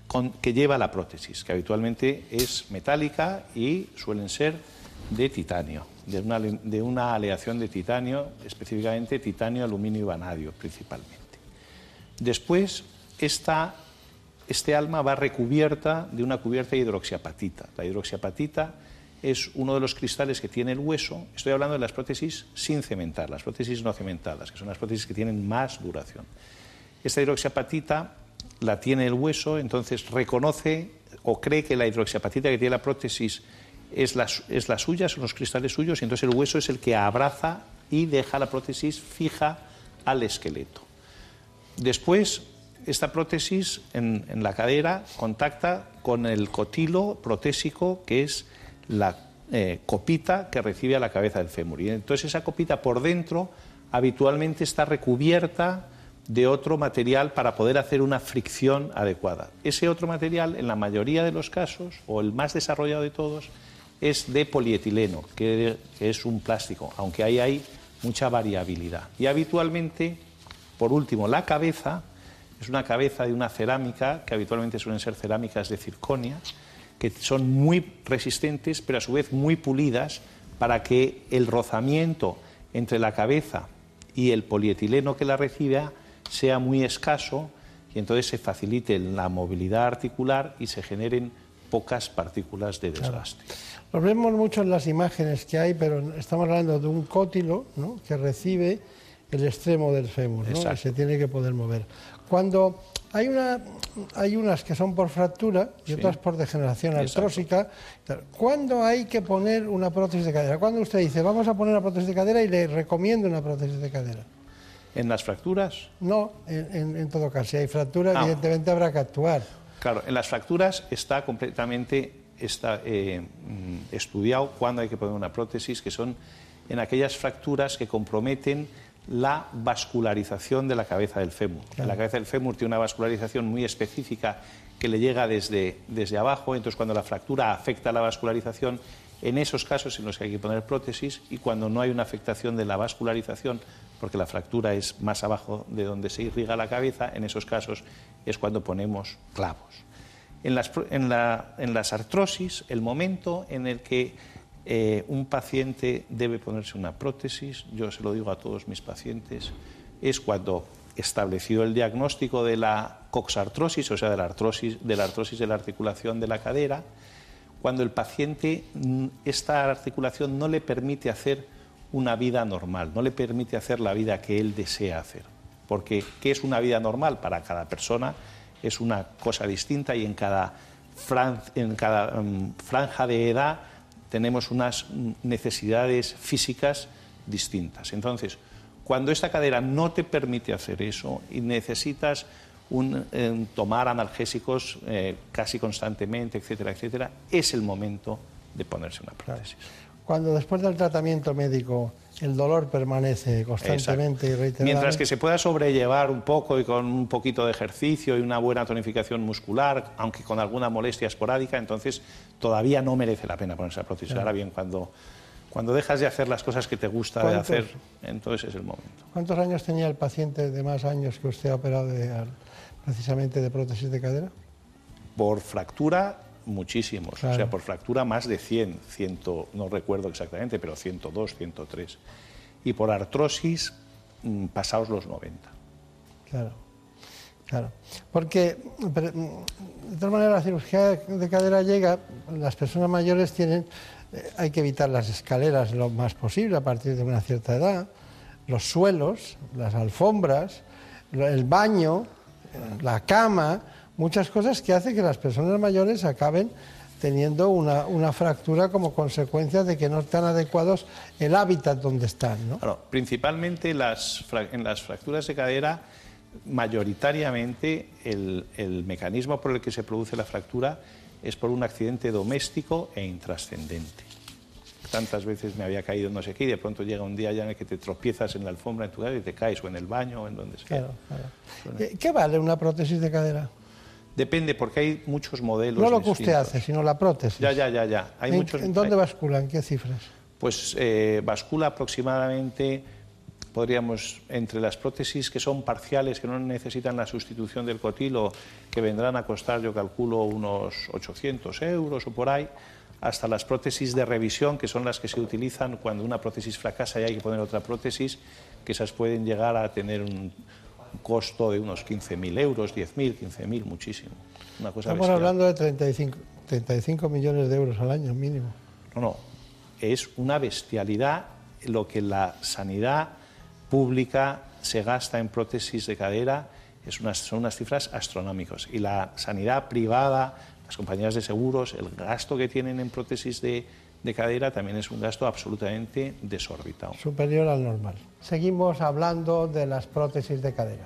con- que lleva la prótesis, que habitualmente es metálica y suelen ser de titanio, de una, de una aleación de titanio, específicamente titanio, aluminio y vanadio principalmente. Después, esta, este alma va recubierta de una cubierta de hidroxiapatita. La hidroxiapatita es uno de los cristales que tiene el hueso. Estoy hablando de las prótesis sin cementar, las prótesis no cementadas, que son las prótesis que tienen más duración. Esta hidroxiapatita la tiene el hueso, entonces reconoce o cree que la hidroxiapatita que tiene la prótesis es la, es suya, son los cristales suyos, y entonces el hueso es el que abraza y deja la prótesis fija al esqueleto. Después, esta prótesis en, en la cadera contacta con el cotilo protésico, que es la eh, copita que recibe a la cabeza del fémur. Y entonces esa copita por dentro habitualmente está recubierta de otro material para poder hacer una fricción adecuada. Ese otro material, en la mayoría de los casos, o el más desarrollado de todos, es de polietileno, que, es un plástico, aunque ahí hay mucha variabilidad. Y habitualmente por último, la cabeza es una cabeza de una cerámica, que habitualmente suelen ser cerámicas de circonia, que son muy resistentes, pero a su vez muy pulidas, para que el rozamiento entre la cabeza y el polietileno que la reciba sea muy escaso y entonces se facilite la movilidad articular y se generen pocas partículas de desgaste. Lo vemos mucho en las imágenes que hay, pero estamos hablando de un cótilo ¿no? que recibe el extremo del fémur, ¿no? Y se tiene que poder mover. Cuando hay, una, hay unas que son por fractura y Sí. otras por degeneración Exacto. artrósica, ¿cuándo hay que poner una prótesis de cadera? Cuando usted dice, vamos a poner una prótesis de cadera y le recomiendo una prótesis de cadera. En las fracturas, No, en, en- en todo caso, si hay fractura, Ah. evidentemente habrá que actuar. Claro, en las fracturas está completamente está, eh, mm, estudiado cuándo hay que poner una prótesis, que son en aquellas fracturas que comprometen la vascularización de la cabeza del fémur. La cabeza del fémur tiene una vascularización muy específica que le llega desde, desde abajo, entonces cuando la fractura afecta la vascularización, en esos casos en los que hay que poner prótesis y cuando no hay una afectación de la vascularización, porque la fractura es más abajo de donde se irriga la cabeza, en esos casos es cuando ponemos clavos. En las, en la- en las artrosis, el momento en el que eh, un paciente debe ponerse una prótesis, yo se lo digo a todos mis pacientes, es cuando establecido el diagnóstico de la coxartrosis, o sea, de la artrosis de la, artrosis de la articulación de la cadera, cuando el paciente, esta articulación no le permite hacer una vida normal, no le permite hacer la vida que él desea hacer. Porque, ¿qué es una vida normal? Para cada persona es una cosa distinta y en cada, fran- en cada mm, franja de edad tenemos unas necesidades físicas distintas. Entonces, cuando esta cadera no te permite hacer eso y necesitas un, eh, tomar analgésicos eh, casi constantemente, etcétera, etcétera, es el momento de ponerse una prótesis. Cuando después del tratamiento médico el dolor permanece constantemente y reiteradamente. Mientras que se pueda sobrellevar un poco y con un poquito de ejercicio y una buena tonificación muscular, aunque con alguna molestia esporádica, entonces todavía no merece la pena ponerse la prótesis. Claro. Ahora bien, cuando, cuando dejas de hacer las cosas que te gusta de hacer, entonces es el momento. ¿Cuántos años tenía el paciente de más años que usted ha operado de- precisamente de prótesis de cadera? Por fractura, muchísimos. Claro. O sea, por fractura más de 100, 100, no recuerdo exactamente, pero 102, 103. Y por artrosis, mm, pasados los 90. Claro, claro. Porque, pero, mm, de todas maneras, la cirugía de cadera llega, las personas mayores tienen, eh, hay que evitar las escaleras lo más posible a partir de una cierta edad, los suelos, las alfombras, el baño, eh, la cama, muchas cosas que hacen que las personas mayores acaben teniendo una, una fractura como consecuencia de que no están adecuados el hábitat donde están. ¿no? Claro, principalmente las en las fracturas de cadera, mayoritariamente el, el mecanismo por el que se produce la fractura es por un accidente doméstico e intrascendente. Tantas veces me había caído no sé qué y de pronto llega un día ya en el que te tropiezas en la alfombra en tu casa y te caes o en el baño o en donde sea. Claro, claro. ¿Qué vale una prótesis de cadera? Depende porque hay muchos modelos. No lo que usted hace, sino la prótesis. Ya, ya, ya, ya. Hay ¿En, muchos. en dónde hay- basculan? ¿Qué cifras? Pues eh, bascula aproximadamente, podríamos, entre las prótesis que son parciales, que no necesitan la sustitución del cotilo, que vendrán a costar, yo calculo, unos 800 euros o por ahí, hasta las prótesis de revisión, que son las que se utilizan cuando una prótesis fracasa y hay que poner otra prótesis, que esas pueden llegar a tener un costo de unos 15.000 euros, 10.000, 15.000, muchísimo. Una cosa Estamos bestial. hablando de 35, 35 millones de euros al año mínimo. No, no, es una bestialidad lo que la sanidad pública se gasta en prótesis de cadera, es unas, son unas cifras astronómicas. Y la sanidad privada, las compañías de seguros, el gasto que tienen en prótesis de, de cadera también es un gasto absolutamente desorbitado. superior al normal. Seguimos hablando de las prótesis de cadera.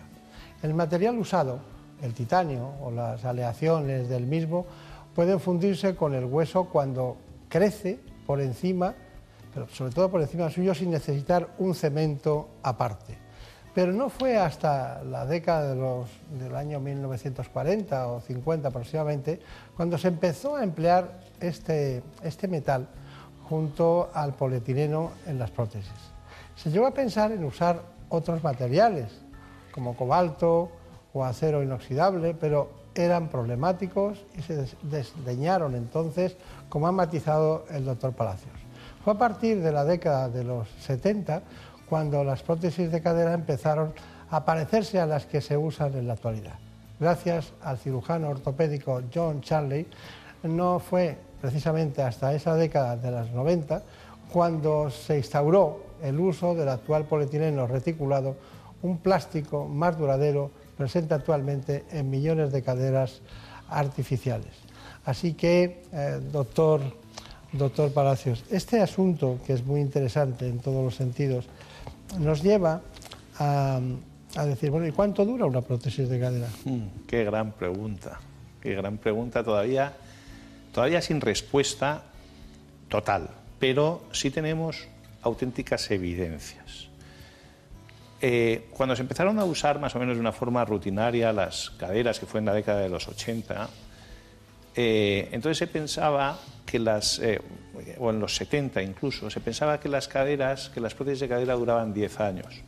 El material usado, el titanio o las aleaciones del mismo, pueden fundirse con el hueso cuando crece por encima, pero sobre todo por encima suyo sin necesitar un cemento aparte. Pero no fue hasta la década del año 1940 o 50 aproximadamente cuando se empezó a emplear este, este metal junto al polietileno en las prótesis. Se llegó a pensar en usar otros materiales, como cobalto o acero inoxidable, pero eran problemáticos y se des- desdeñaron entonces, como ha matizado el doctor Palacios. Fue a partir de la década de los 70 cuando las prótesis de cadera empezaron a parecerse a las que se usan en la actualidad. Gracias al cirujano ortopédico John Charley, no fue precisamente hasta esa década de los 90 cuando se instauró el uso del actual polietileno reticulado, un plástico más duradero presente actualmente en millones de caderas artificiales. Así que, eh, doctor, doctor Palacios, este asunto, que es muy interesante en todos los sentidos, nos lleva a, decir, bueno, ¿y cuánto dura una prótesis de cadera? Qué gran pregunta, qué gran pregunta todavía, todavía sin respuesta total, pero sí tenemos auténticas evidencias. Eh, cuando se empezaron a usar más o menos de una forma rutinaria las caderas, que fue en la década de los 80, eh, entonces se pensaba que las, eh, o en los 70 incluso, se pensaba que las caderas, que las prótesis de cadera duraban 10 años.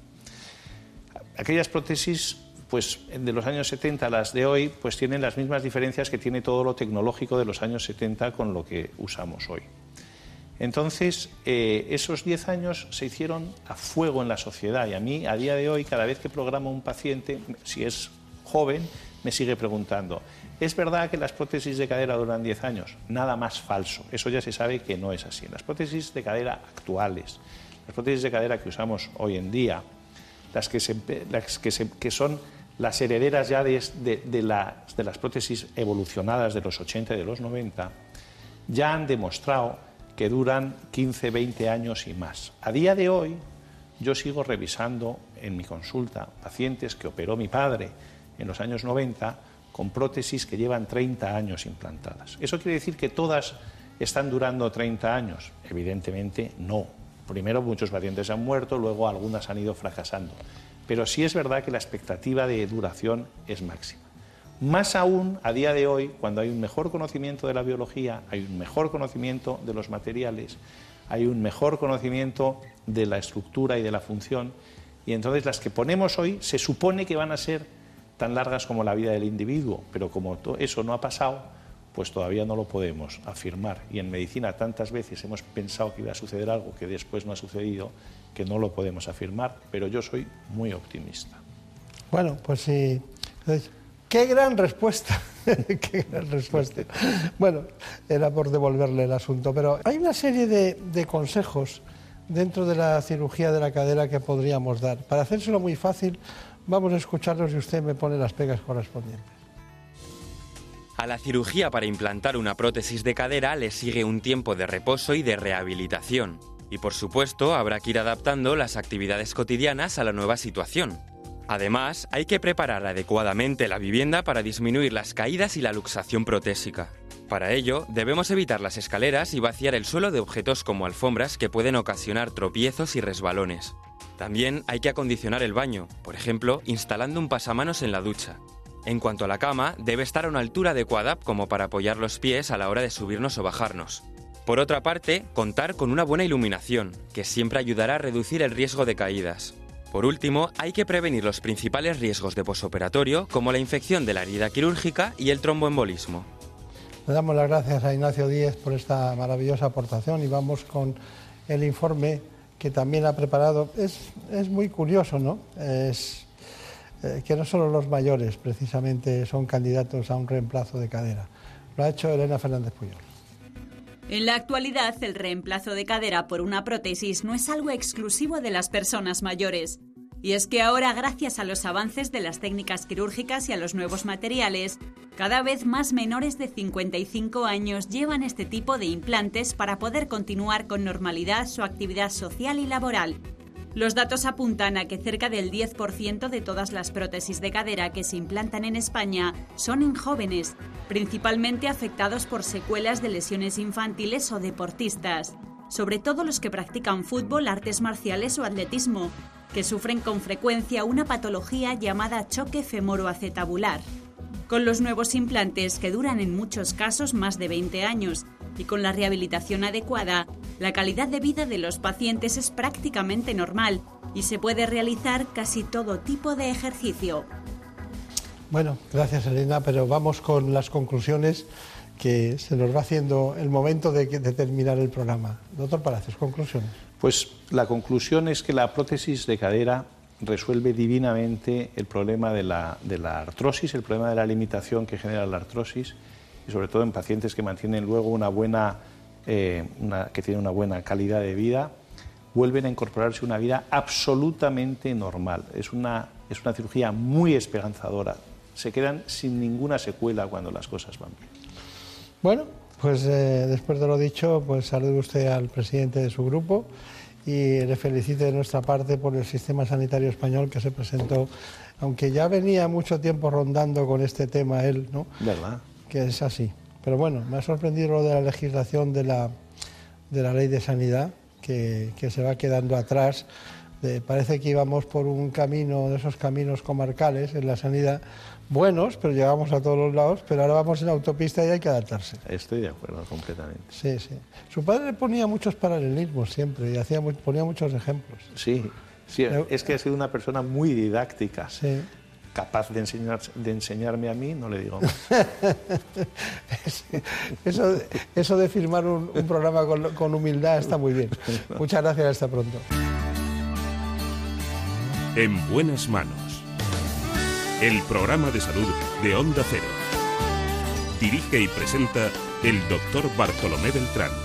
Aquellas prótesis, pues de los años 70 a las de hoy, pues tienen las mismas diferencias que tiene todo lo tecnológico de los años 70 con lo que usamos hoy. Entonces, eh, esos 10 años se hicieron a fuego en la sociedad y a mí, a día de hoy, cada vez que programo un paciente, si es joven, me sigue preguntando, ¿es verdad que las prótesis de cadera duran 10 años? Nada más falso, eso ya se sabe que no es así. Las prótesis de cadera actuales, las prótesis de cadera que usamos hoy en día, las que, se- las que, que son las herederas ya de, las prótesis evolucionadas de los 80 y de los 90, ya han demostrado que duran 15, 20 años y más. A día de hoy, yo sigo revisando en mi consulta pacientes que operó mi padre en los años 90 con prótesis que llevan 30 años implantadas. ¿Eso quiere decir que todas están durando 30 años? Evidentemente no. Primero muchos pacientes han muerto, luego algunas han ido fracasando. Pero sí es verdad que la expectativa de duración es máxima. Más aún a día de hoy, cuando hay un mejor conocimiento de la biología, hay un mejor conocimiento de los materiales, hay un mejor conocimiento de la estructura y de la función, y entonces las que ponemos hoy se supone que van a ser tan largas como la vida del individuo, pero como eso no ha pasado, pues todavía no lo podemos afirmar. Y en medicina tantas veces hemos pensado que iba a suceder algo que después no ha sucedido, que no lo podemos afirmar, pero yo soy muy optimista. Bueno, pues sí. Qué gran respuesta. Qué gran respuesta. Bueno, era por devolverle el asunto, pero hay una serie de, de consejos dentro de la cirugía de la cadera que podríamos dar. Para hacérselo muy fácil, vamos a escucharlos y usted me pone las pegas correspondientes. A la cirugía para implantar una prótesis de cadera le sigue un tiempo de reposo y de rehabilitación. Y por supuesto habrá que ir adaptando las actividades cotidianas a la nueva situación. Además, hay que preparar adecuadamente la vivienda para disminuir las caídas y la luxación protésica. Para ello, debemos evitar las escaleras y vaciar el suelo de objetos como alfombras que pueden ocasionar tropiezos y resbalones. También hay que acondicionar el baño, por ejemplo, instalando un pasamanos en la ducha. En cuanto a la cama, debe estar a una altura adecuada como para apoyar los pies a la hora de subirnos o bajarnos. Por otra parte, contar con una buena iluminación, que siempre ayudará a reducir el riesgo de caídas. Por último, hay que prevenir los principales riesgos de posoperatorio, como la infección de la herida quirúrgica y el tromboembolismo. Le damos las gracias a Ignacio Díez por esta maravillosa aportación y vamos con el informe que también ha preparado. Es, es muy curioso, ¿no? Es eh, que no solo los mayores precisamente son candidatos a un reemplazo de cadera. Lo ha hecho Elena Fernández Puyol. En la actualidad, el reemplazo de cadera por una prótesis no es algo exclusivo de las personas mayores. Y es que ahora, gracias a los avances de las técnicas quirúrgicas y a los nuevos materiales, cada vez más menores de 55 años llevan este tipo de implantes para poder continuar con normalidad su actividad social y laboral. Los datos apuntan a que cerca del 10% de todas las prótesis de cadera que se implantan en España son en jóvenes, principalmente afectados por secuelas de lesiones infantiles o deportistas, sobre todo los que practican fútbol, artes marciales o atletismo, que sufren con frecuencia una patología llamada choque femoroacetabular. Con los nuevos implantes, que duran en muchos casos más de 20 años, y con la rehabilitación adecuada, la calidad de vida de los pacientes es prácticamente normal y se puede realizar casi todo tipo de ejercicio. Bueno, gracias Elena, pero vamos con las conclusiones que se nos va haciendo el momento de, terminar el programa. Doctor Palacios, conclusiones. Pues la conclusión es que la prótesis de cadera resuelve divinamente el problema de la, de la artrosis, el problema de la limitación que genera la artrosis y sobre todo en pacientes que mantienen luego una buena eh, una- que tienen una buena calidad de vida, vuelven a incorporarse a una vida absolutamente normal. Es una, es una cirugía muy esperanzadora. Se quedan sin ninguna secuela cuando las cosas van bien. Bueno, pues eh, después de lo dicho, pues salude usted al presidente de su grupo y le felicite de nuestra parte por el sistema sanitario español que se presentó, aunque ya venía mucho tiempo rondando con este tema él, ¿no? ¿Verdad? Que es así. Pero bueno, me ha sorprendido lo de la legislación de la, de la ley de sanidad, que, que se va quedando atrás. De- parece que íbamos por un camino de esos caminos comarcales en la sanidad buenos, pero llegamos a todos los lados, pero ahora vamos en autopista y hay que adaptarse. Estoy de acuerdo completamente. Sí, sí. Su padre ponía muchos paralelismos siempre y hacía, ponía muchos ejemplos. Sí, sí, es que ha sido una persona muy didáctica. Sí. Capaz de, enseñar, de enseñarme a mí, no le digo más. Eso, eso de firmar un, un programa con, con humildad está muy bien. Muchas gracias, hasta pronto. En buenas manos. El programa de salud de Onda Cero. Dirige y presenta el doctor Bartolomé Beltrán.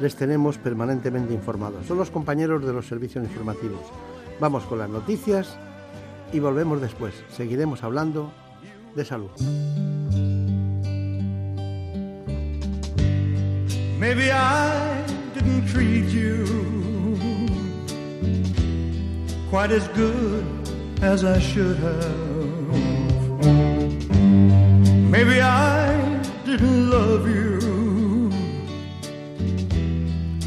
les tenemos permanentemente informados. Son los compañeros de los servicios informativos. Vamos con las noticias y volvemos después. Seguiremos hablando de salud. Maybe I didn't treat you quite as good as I should have. Maybe I didn't love you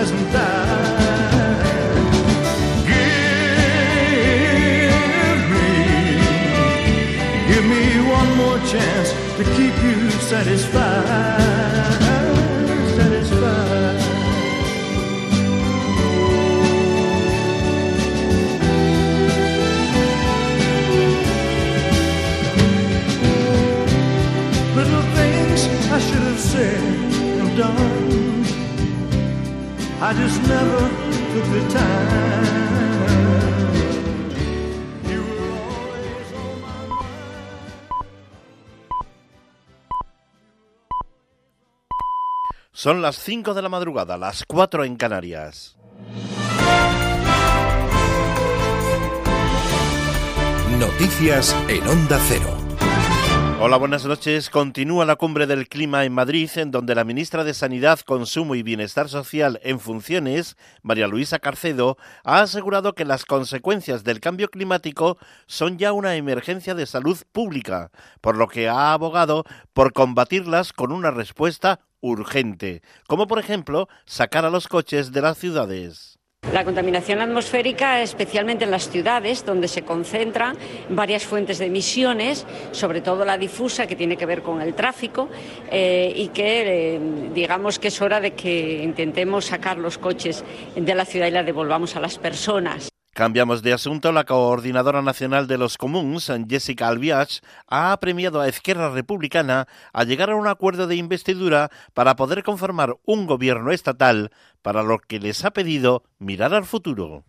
Give me, give me one more chance to keep you satisfied. Satisfied. Little things I should have said and done. I just never took the time. You were always on my Son las 5 de la madrugada, las 4 en Canarias. Noticias en Onda Cero. Hola, buenas noches. Continúa la cumbre del clima en Madrid, en donde la ministra de Sanidad, Consumo y Bienestar Social en funciones, María Luisa Carcedo, ha asegurado que las consecuencias del cambio climático son ya una emergencia de salud pública, por lo que ha abogado por combatirlas con una respuesta urgente, como por ejemplo sacar a los coches de las ciudades. La contaminación atmosférica, especialmente en las ciudades, donde se concentran varias fuentes de emisiones, sobre todo la difusa, que tiene que ver con el tráfico, eh, y que eh, digamos que es hora de que intentemos sacar los coches de la ciudad y la devolvamos a las personas. Cambiamos de asunto. La coordinadora nacional de los comuns, Jessica Albiach, ha premiado a Izquierda Republicana a llegar a un acuerdo de investidura para poder conformar un gobierno estatal para lo que les ha pedido mirar al futuro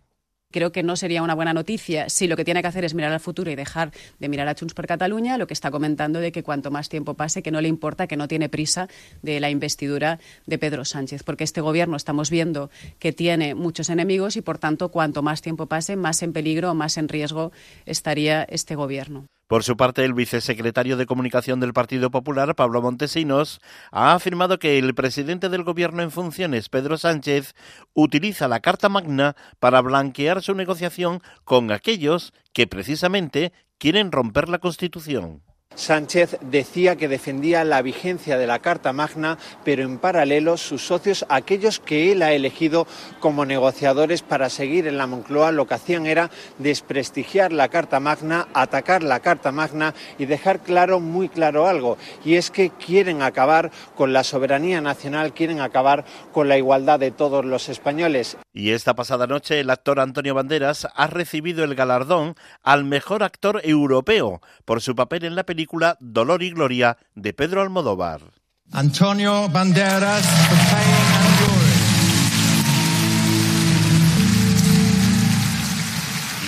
creo que no sería una buena noticia si lo que tiene que hacer es mirar al futuro y dejar de mirar a Junts por Cataluña, lo que está comentando de que cuanto más tiempo pase, que no le importa, que no tiene prisa de la investidura de Pedro Sánchez, porque este gobierno estamos viendo que tiene muchos enemigos y, por tanto, cuanto más tiempo pase, más en peligro, más en riesgo estaría este gobierno. Por su parte, el vicesecretario de Comunicación del Partido Popular, Pablo Montesinos, ha afirmado que el presidente del Gobierno en funciones, Pedro Sánchez, utiliza la Carta Magna para blanquear su negociación con aquellos que precisamente quieren romper la Constitución. Sánchez decía que defendía la vigencia de la Carta Magna, pero en paralelo sus socios, aquellos que él ha elegido como negociadores para seguir en la Moncloa, lo que hacían era desprestigiar la Carta Magna, atacar la Carta Magna y dejar claro, muy claro algo, y es que quieren acabar con la soberanía nacional, quieren acabar con la igualdad de todos los españoles. Y esta pasada noche el actor Antonio Banderas ha recibido el galardón al mejor actor europeo por su papel en la película Dolor y Gloria de Pedro Almodóvar. Antonio Banderas,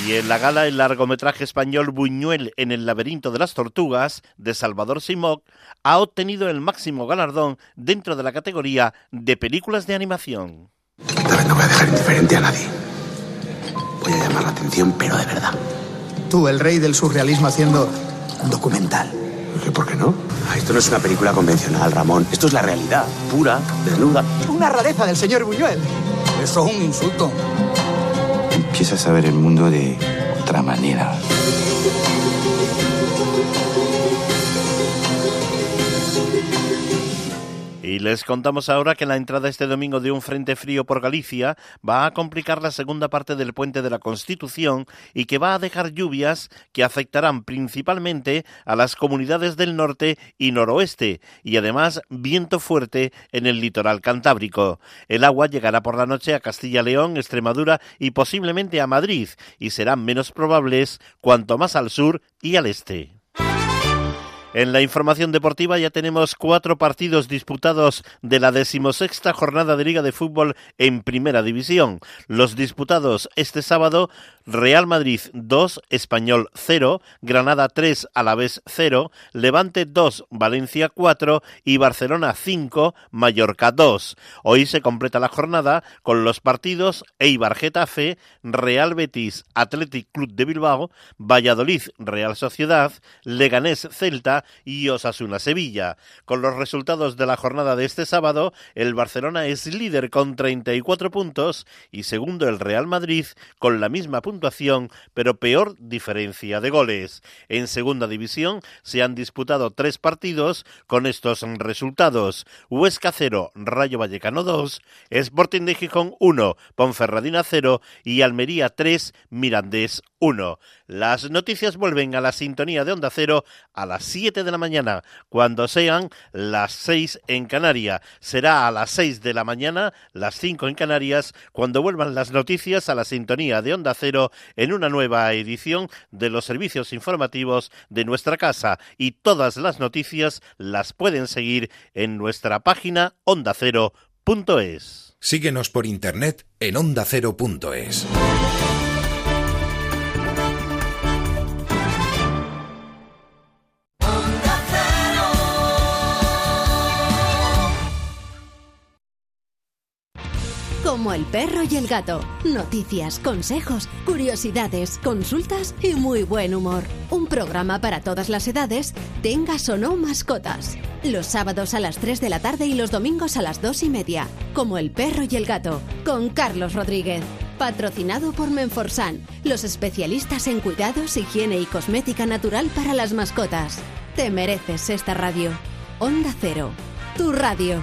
Y en la gala el largometraje español Buñuel en el laberinto de las tortugas de Salvador Simoc ha obtenido el máximo galardón dentro de la categoría de películas de animación. Esta vez no voy a dejar indiferente a nadie. Voy a llamar la atención, pero de verdad. Tú, el rey del surrealismo haciendo un documental. ¿Por qué no? Ah, esto no es una película convencional, Ramón. Esto es la realidad, pura, desnuda. Una rareza del señor Buñuel. Eso es un insulto. Empiezas a ver el mundo de otra manera. Y les contamos ahora que la entrada este domingo de un frente frío por Galicia va a complicar la segunda parte del puente de la Constitución y que va a dejar lluvias que afectarán principalmente a las comunidades del norte y noroeste y además viento fuerte en el litoral cantábrico. El agua llegará por la noche a Castilla-León, Extremadura y posiblemente a Madrid y serán menos probables cuanto más al sur y al este. En la información deportiva ya tenemos cuatro partidos disputados de la decimosexta jornada de Liga de Fútbol en Primera División. Los disputados este sábado, Real Madrid 2, Español 0, Granada 3, Alavés 0, Levante 2, Valencia 4 y Barcelona 5, Mallorca 2. Hoy se completa la jornada con los partidos Eibar Getafe, Real Betis Athletic Club de Bilbao, Valladolid Real Sociedad, Leganés Celta y Osasuna Sevilla. Con los resultados de la jornada de este sábado, el Barcelona es líder con 34 puntos y segundo el Real Madrid con la misma puntuación, pero peor diferencia de goles. En segunda división se han disputado tres partidos con estos resultados: Huesca 0, Rayo Vallecano 2, Sporting de Gijón 1, Ponferradina 0 y Almería 3, Mirandés 1. Las noticias vuelven a la sintonía de Onda Cero a las 7 de la mañana, cuando sean las 6 en Canarias. Será a las 6 de la mañana, las 5 en Canarias, cuando vuelvan las noticias a la sintonía de Onda Cero en una nueva edición de los servicios informativos de nuestra casa. Y todas las noticias las pueden seguir en nuestra página ondacero.es. Síguenos por internet en ondacero.es. Como el perro y el gato. Noticias, consejos, curiosidades, consultas y muy buen humor. Un programa para todas las edades, tengas o no mascotas. Los sábados a las 3 de la tarde y los domingos a las 2 y media. Como el perro y el gato. Con Carlos Rodríguez. Patrocinado por Menforsan, los especialistas en cuidados, higiene y cosmética natural para las mascotas. Te mereces esta radio. Onda Cero. Tu radio.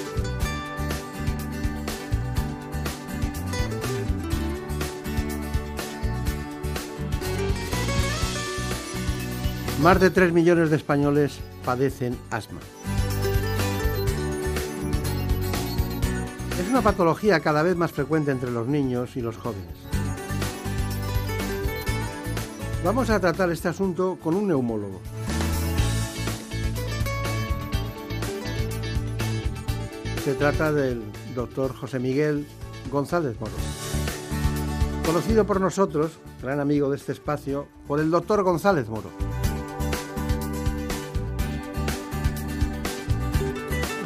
Más de 3 millones de españoles padecen asma. Es una patología cada vez más frecuente entre los niños y los jóvenes. Vamos a tratar este asunto con un neumólogo. Se trata del doctor José Miguel González Moro. Conocido por nosotros, gran amigo de este espacio, por el doctor González Moro.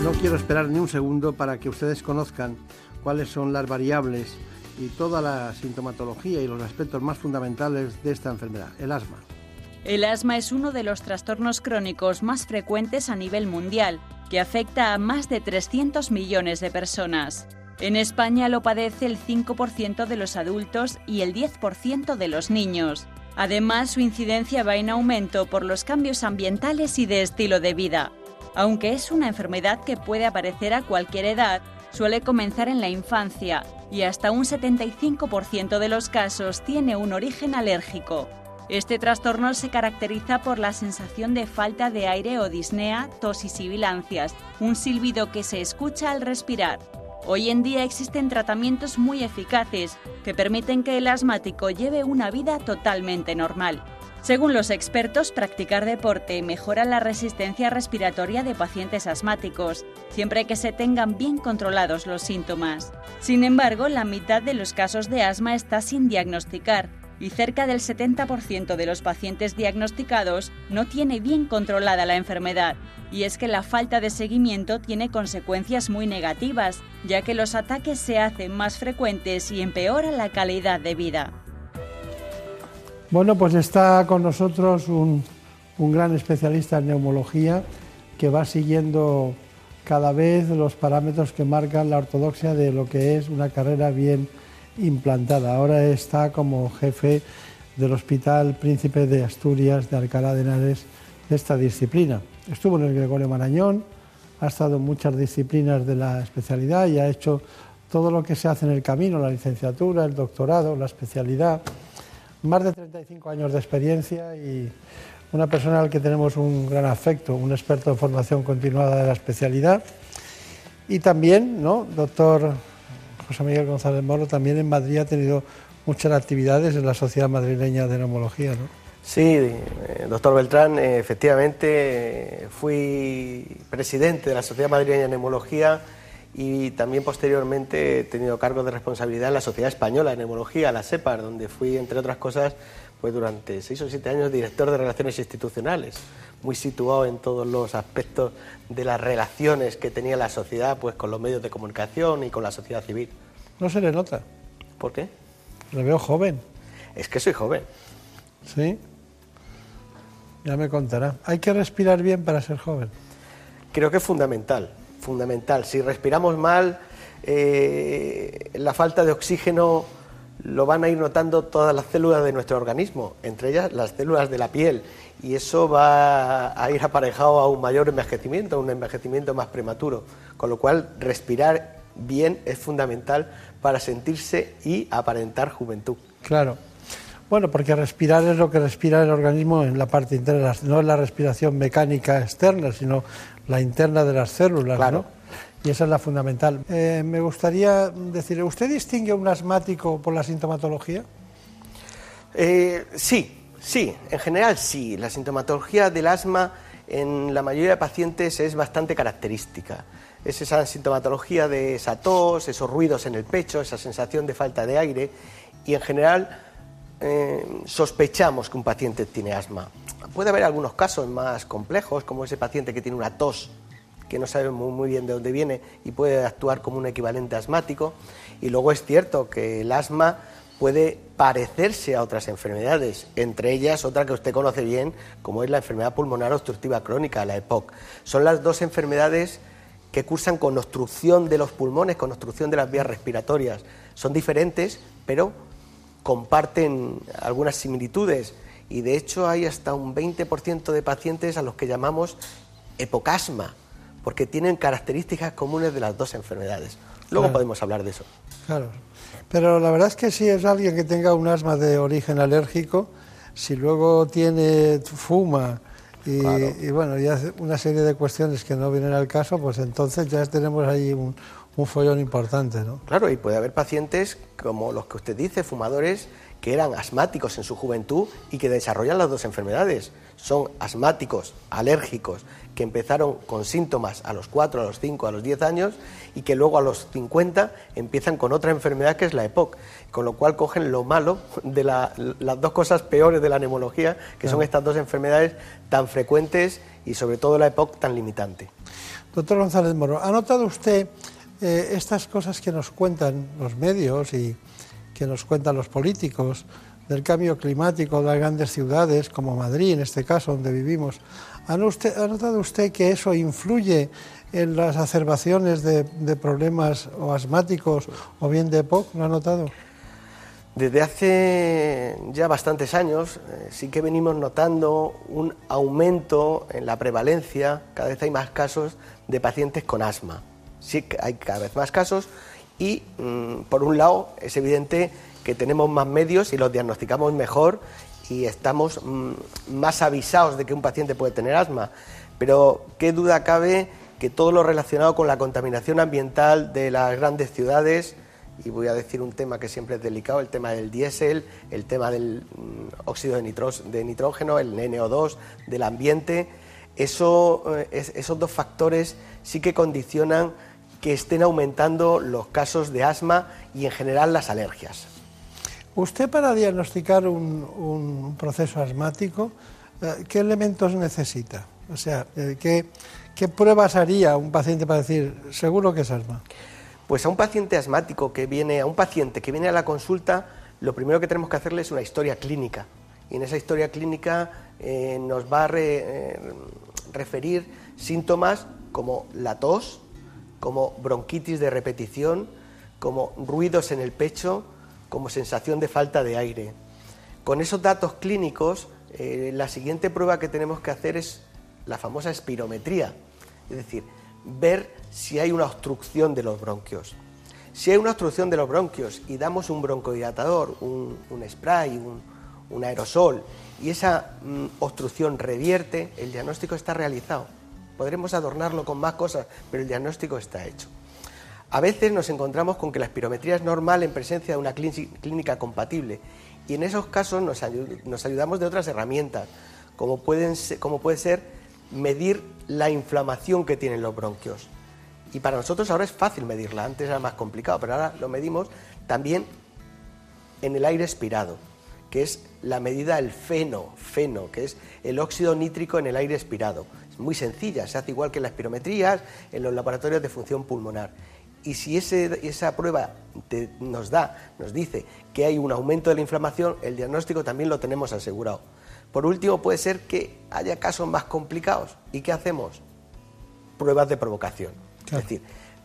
No quiero esperar ni un segundo para que ustedes conozcan cuáles son las variables y toda la sintomatología y los aspectos más fundamentales de esta enfermedad, el asma. El asma es uno de los trastornos crónicos más frecuentes a nivel mundial, que afecta a más de 300 millones de personas. En España lo padece el 5% de los adultos y el 10% de los niños. Además, su incidencia va en aumento por los cambios ambientales y de estilo de vida. Aunque es una enfermedad que puede aparecer a cualquier edad, suele comenzar en la infancia y hasta un 75% de los casos tiene un origen alérgico. Este trastorno se caracteriza por la sensación de falta de aire o disnea, tos y sibilancias, un silbido que se escucha al respirar. Hoy en día existen tratamientos muy eficaces que permiten que el asmático lleve una vida totalmente normal. Según los expertos, practicar deporte mejora la resistencia respiratoria de pacientes asmáticos, siempre que se tengan bien controlados los síntomas. Sin embargo, la mitad de los casos de asma está sin diagnosticar y cerca del 70% de los pacientes diagnosticados no tiene bien controlada la enfermedad. Y es que la falta de seguimiento tiene consecuencias muy negativas, ya que los ataques se hacen más frecuentes y empeora la calidad de vida. Bueno, pues está con nosotros un, un gran especialista en neumología que va siguiendo cada vez los parámetros que marcan la ortodoxia de lo que es una carrera bien implantada. Ahora está como jefe del Hospital Príncipe de Asturias de Alcalá de Henares de esta disciplina. Estuvo en el Gregorio Marañón, ha estado en muchas disciplinas de la especialidad y ha hecho todo lo que se hace en el camino, la licenciatura, el doctorado, la especialidad. Más de 35 años de experiencia y una persona al que tenemos un gran afecto, un experto en formación continuada de la especialidad. Y también, ¿no? Doctor José Miguel González Moro, también en Madrid ha tenido muchas actividades en la Sociedad Madrileña de Neumología, ¿no? Sí, eh, doctor Beltrán, eh, efectivamente fui presidente de la Sociedad Madrileña de Neumología y también posteriormente he tenido cargo de responsabilidad en la Sociedad Española de Neumología, la SEPAR, donde fui, entre otras cosas, pues durante seis o siete años director de Relaciones Institucionales, muy situado en todos los aspectos de las relaciones que tenía la sociedad pues con los medios de comunicación y con la sociedad civil. No se le nota. ¿Por qué? Le veo joven. Es que soy joven. Sí. Ya me contará. ¿Hay que respirar bien para ser joven? Creo que es fundamental, fundamental. Si respiramos mal, eh, la falta de oxígeno lo van a ir notando todas las células de nuestro organismo, entre ellas las células de la piel, y eso va a ir aparejado a un mayor envejecimiento, a un envejecimiento más prematuro, con lo cual respirar bien es fundamental para sentirse y aparentar juventud. Claro. Bueno, porque respirar es lo que respira el organismo en la parte interna, no es la respiración mecánica externa, sino la interna de las células, Claro. ¿no? Y esa es la fundamental. Eh, me gustaría decirle, ¿usted distingue a un asmático por la sintomatología? Eh, sí, sí, en general sí. La sintomatología del asma en la mayoría de pacientes es bastante característica. Es esa sintomatología de esa tos, esos ruidos en el pecho, esa sensación de falta de aire y en general eh, sospechamos que un paciente tiene asma. Puede haber algunos casos más complejos, como ese paciente que tiene una tos que no sabe muy, muy bien de dónde viene y puede actuar como un equivalente asmático. Y luego es cierto que el asma puede parecerse a otras enfermedades, entre ellas otra que usted conoce bien, como es la enfermedad pulmonar obstructiva crónica, la EPOC. Son las dos enfermedades que cursan con obstrucción de los pulmones, con obstrucción de las vías respiratorias. Son diferentes, pero comparten algunas similitudes y de hecho hay hasta un 20% de pacientes a los que llamamos epocasma, porque tienen características comunes de las dos enfermedades. Luego Claro. podemos hablar de eso. Claro. Pero la verdad es que si es alguien que tenga un asma de origen alérgico, si luego tiene fuma y, Claro. y bueno, y hace una serie de cuestiones que no vienen al caso, pues entonces ya tenemos ahí un, un follón importante, ¿no? Claro, y puede haber pacientes como los que usted dice, fumadores, que eran asmáticos en su juventud y que desarrollan las dos enfermedades. Son asmáticos, alérgicos, que empezaron con síntomas a los 4, a los 5, a los 10 años y que luego a los 50 empiezan con otra enfermedad que es la EPOC, con lo cual cogen lo malo de la- las dos cosas peores de la neumología, que son estas dos enfermedades tan frecuentes y sobre todo la EPOC tan limitante. Doctor González Moro, ¿ha notado usted eh, estas cosas que nos cuentan los medios y que nos cuentan los políticos del cambio climático de las grandes ciudades, como Madrid en este caso, donde vivimos? ¿Ha, notado usted que eso influye en las acerbaciones de, de problemas o asmáticos o bien de EPOC? ¿Lo ha notado? Desde hace ya bastantes años eh, sí que venimos notando un aumento en la prevalencia, cada vez hay más casos de pacientes con asma. Sí que hay cada vez más casos y mm, por un lado es evidente que tenemos más medios y los diagnosticamos mejor y estamos mm, más avisados de que un paciente puede tener asma. Pero qué duda cabe que todo lo relacionado con la contaminación ambiental de las grandes ciudades, y voy a decir un tema que siempre es delicado, el tema del diésel, el tema del mm, óxido de, nitros- de nitrógeno, el NO2, del ambiente, eso, eh, es- esos dos factores sí que condicionan que estén aumentando los casos de asma y en general las alergias. Usted para diagnosticar un, un proceso asmático, eh, ¿qué elementos necesita? O sea, eh, ¿qué, ¿qué pruebas haría un paciente para decir, seguro que es asma? Pues a un paciente asmático que viene, a un paciente que viene a la consulta, lo primero que tenemos que hacerle es una historia clínica. Y en esa historia clínica eh, nos va a re- eh, referir síntomas como la tos, como bronquitis de repetición, como ruidos en el pecho, como sensación de falta de aire. Con esos datos clínicos, eh, la siguiente prueba que tenemos que hacer es la famosa espirometría, es decir, ver si hay una obstrucción de los bronquios. Si hay una obstrucción de los bronquios y damos un broncodilatador, un, spray, un, un aerosol, y esa mm, obstrucción revierte, el diagnóstico está realizado. Podremos adornarlo con más cosas, pero el diagnóstico está hecho. A veces nos encontramos con que la espirometría es normal en presencia de una clín- clínica compatible y en esos casos nos, ayu- nos ayudamos de otras herramientas, como, pueden se- como puede ser medir la inflamación que tienen los bronquios. Y para nosotros ahora es fácil medirla, antes era más complicado, pero ahora lo medimos también en el aire expirado, que es la medida del feno, feno, que es el óxido nítrico en el aire expirado. Muy sencilla, se hace igual que en las espirometrías, en los laboratorios de función pulmonar. Y si ese- esa prueba te- nos da, nos dice que hay un aumento de la inflamación, el diagnóstico también lo tenemos asegurado. Por último, puede ser que haya casos más complicados. ¿Y qué hacemos? Pruebas de provocación. Es decir,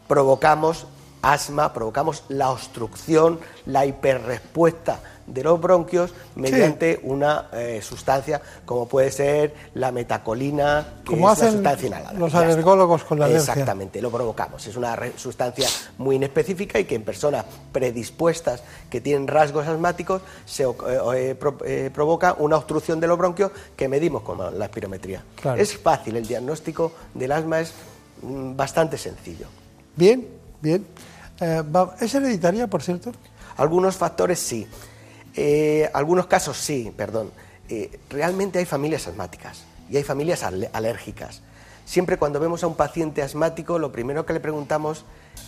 provocamos asma, provocamos la obstrucción, la hiperrespuesta de los bronquios mediante una eh, sustancia como puede ser la metacolina, que Como es hacen sustancia inhalada. los alergólogos con la alergia. Exactamente, lo provocamos. Es una sustancia muy inespecífica y que en personas predispuestas que tienen rasgos asmáticos se eh, eh, pro- eh, provoca una obstrucción de los bronquios que medimos con la espirometría. Claro. Es fácil, el diagnóstico del asma es mm, bastante sencillo. Bien, bien. Eh, ¿Es hereditaria, por cierto? Algunos factores sí, Eh, algunos casos sí, perdón. Eh, realmente hay familias asmáticas y hay familias al- alérgicas. Siempre cuando vemos a un paciente asmático, lo primero que le preguntamos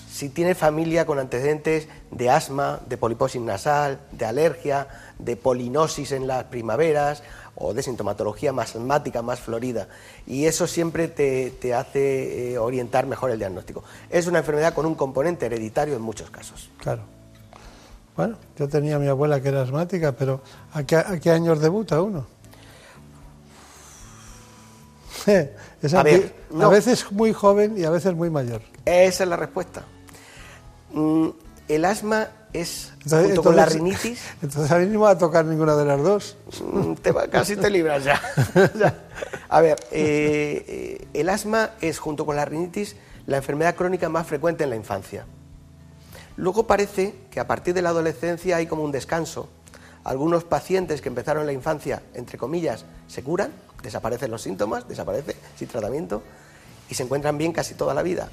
si tiene familia con antecedentes de asma, de poliposis nasal, de alergia, de polinosis en las primaveras o de sintomatología más asmática, más florida. Y eso siempre te, te hace eh, orientar mejor el diagnóstico. Es una enfermedad con un componente hereditario en muchos casos. Claro. Bueno, yo tenía a mi abuela que era asmática, pero ¿a qué, a qué años debuta uno? Es A a, ver, no. a veces muy joven y a veces muy mayor. Esa es la respuesta. Mm, el asma es, Entonces- junto con la rinitis, Entonces a mí no me va a tocar ninguna de las dos. mm, te va- casi te libras ya. A ver, eh, eh, el asma es, junto con la rinitis, la enfermedad crónica más frecuente en la infancia. Luego parece que a partir de la adolescencia hay como un descanso. Algunos pacientes que empezaron en la infancia, entre comillas, se curan, desaparecen los síntomas, desaparece sin tratamiento y se encuentran bien casi toda la vida.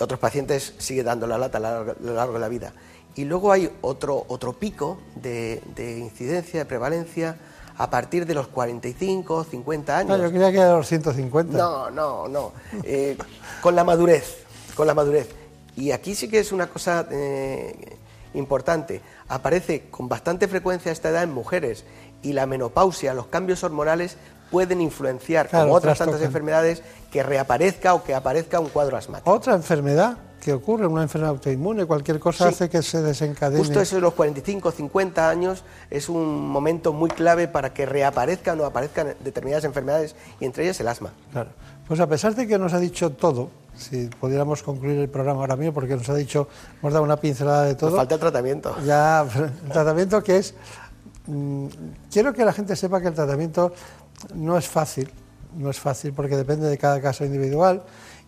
Otros pacientes siguen dando la lata a lo largo de la vida. Y luego hay otro, otro pico de, de incidencia, de prevalencia, a partir de los 45, 50 años. No, yo creía que era los 150. No, no, no. Eh, con la madurez, con la madurez. Y aquí sí que es una cosa eh, importante. Aparece con bastante frecuencia a esta edad en mujeres y la menopausia, los cambios hormonales pueden influenciar, Claro, como otras tantas enfermedades, que reaparezca o que aparezca un cuadro asmático. Otra enfermedad que ocurre, una enfermedad autoinmune, cualquier cosa Sí. hace que se desencadene. Justo eso de los 45, 50 años es un momento muy clave para que reaparezcan o aparezcan determinadas enfermedades y entre ellas el asma. Claro. Pues a pesar de que nos ha dicho todo, si pudiéramos concluir el programa ahora mismo, porque nos ha dicho, hemos dado una pincelada de todo. Nos falta el tratamiento. Ya, el tratamiento que es. mm, quiero que la gente sepa que el tratamiento no es fácil, no es fácil porque depende de cada caso individual.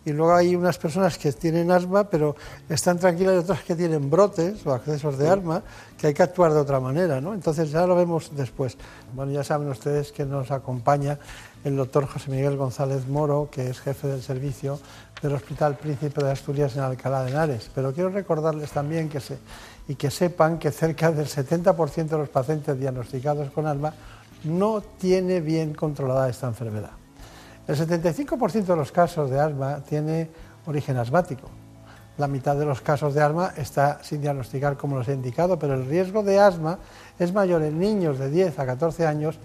Y luego hay unas personas que tienen asma, pero están tranquilas y otras que tienen brotes o accesos de asma, que hay que actuar de otra manera, ¿no? Entonces ya lo vemos después. Bueno, ya saben ustedes que nos acompaña el doctor José Miguel González Moro, que es jefe del servicio del Hospital Príncipe de Asturias en Alcalá de Henares. Pero quiero recordarles también que se, y que sepan que cerca del 70% de los pacientes diagnosticados con asma no tiene bien controlada esta enfermedad. El 75% de los casos de asma tiene origen asmático. La mitad de los casos de asma está sin diagnosticar como los he indicado, pero el riesgo de asma es mayor en niños de 10 a 14 años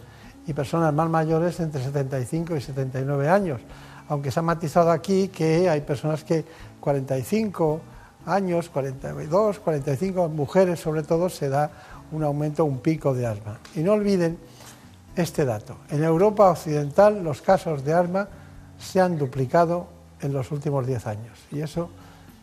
y personas más mayores entre 75 y 79 años. Aunque se ha matizado aquí que hay personas que 45 años, 42, 45 mujeres sobre todo, se da un aumento, un pico de asma. Y no olviden este dato. En Europa Occidental los casos de asma se han duplicado en los últimos 10 años y eso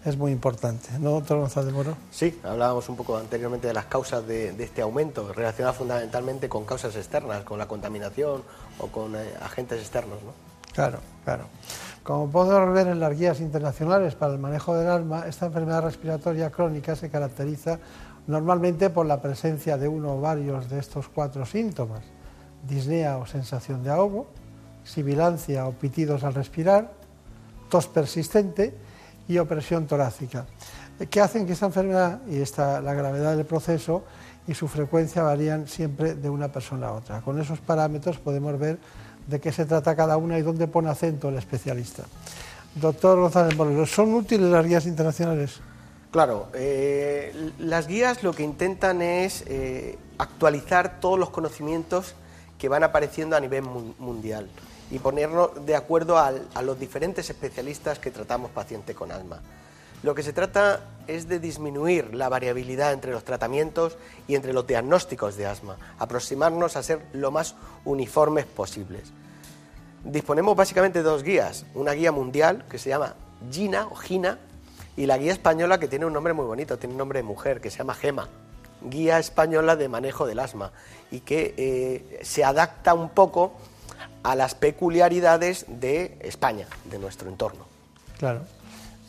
es muy importante. ¿No, doctor González Moro? Sí, hablábamos un poco anteriormente de las causas de, de este aumento, relacionadas fundamentalmente con causas externas, con la contaminación o con eh, agentes externos. ¿no? Claro, claro. Como podemos ver en las guías internacionales para el manejo del asma, esta enfermedad respiratoria crónica se caracteriza normalmente por la presencia de uno o varios de estos cuatro síntomas. Disnea o sensación de ahogo, sibilancia o pitidos al respirar, tos persistente y opresión torácica, que hacen que esta enfermedad y esta, la gravedad del proceso y su frecuencia varían siempre de una persona a otra. Con esos parámetros podemos ver de qué se trata cada una y dónde pone acento el especialista. Doctor González Moreno, ¿son útiles las guías internacionales? Claro, eh, las guías lo que intentan es eh, actualizar todos los conocimientos que van apareciendo a nivel mun- mundial y ponernos de acuerdo a los diferentes especialistas que tratamos paciente con asma. Lo que se trata es de disminuir la variabilidad entre los tratamientos y entre los diagnósticos de asma, aproximarnos a ser lo más uniformes posibles. Disponemos básicamente de dos guías, una guía mundial que se llama GINA o GINA y la guía española que tiene un nombre muy bonito, tiene un nombre de mujer que se llama GEMA, Guía Española de Manejo del Asma y que eh, se adapta un poco a las peculiaridades de España, de nuestro entorno. Claro,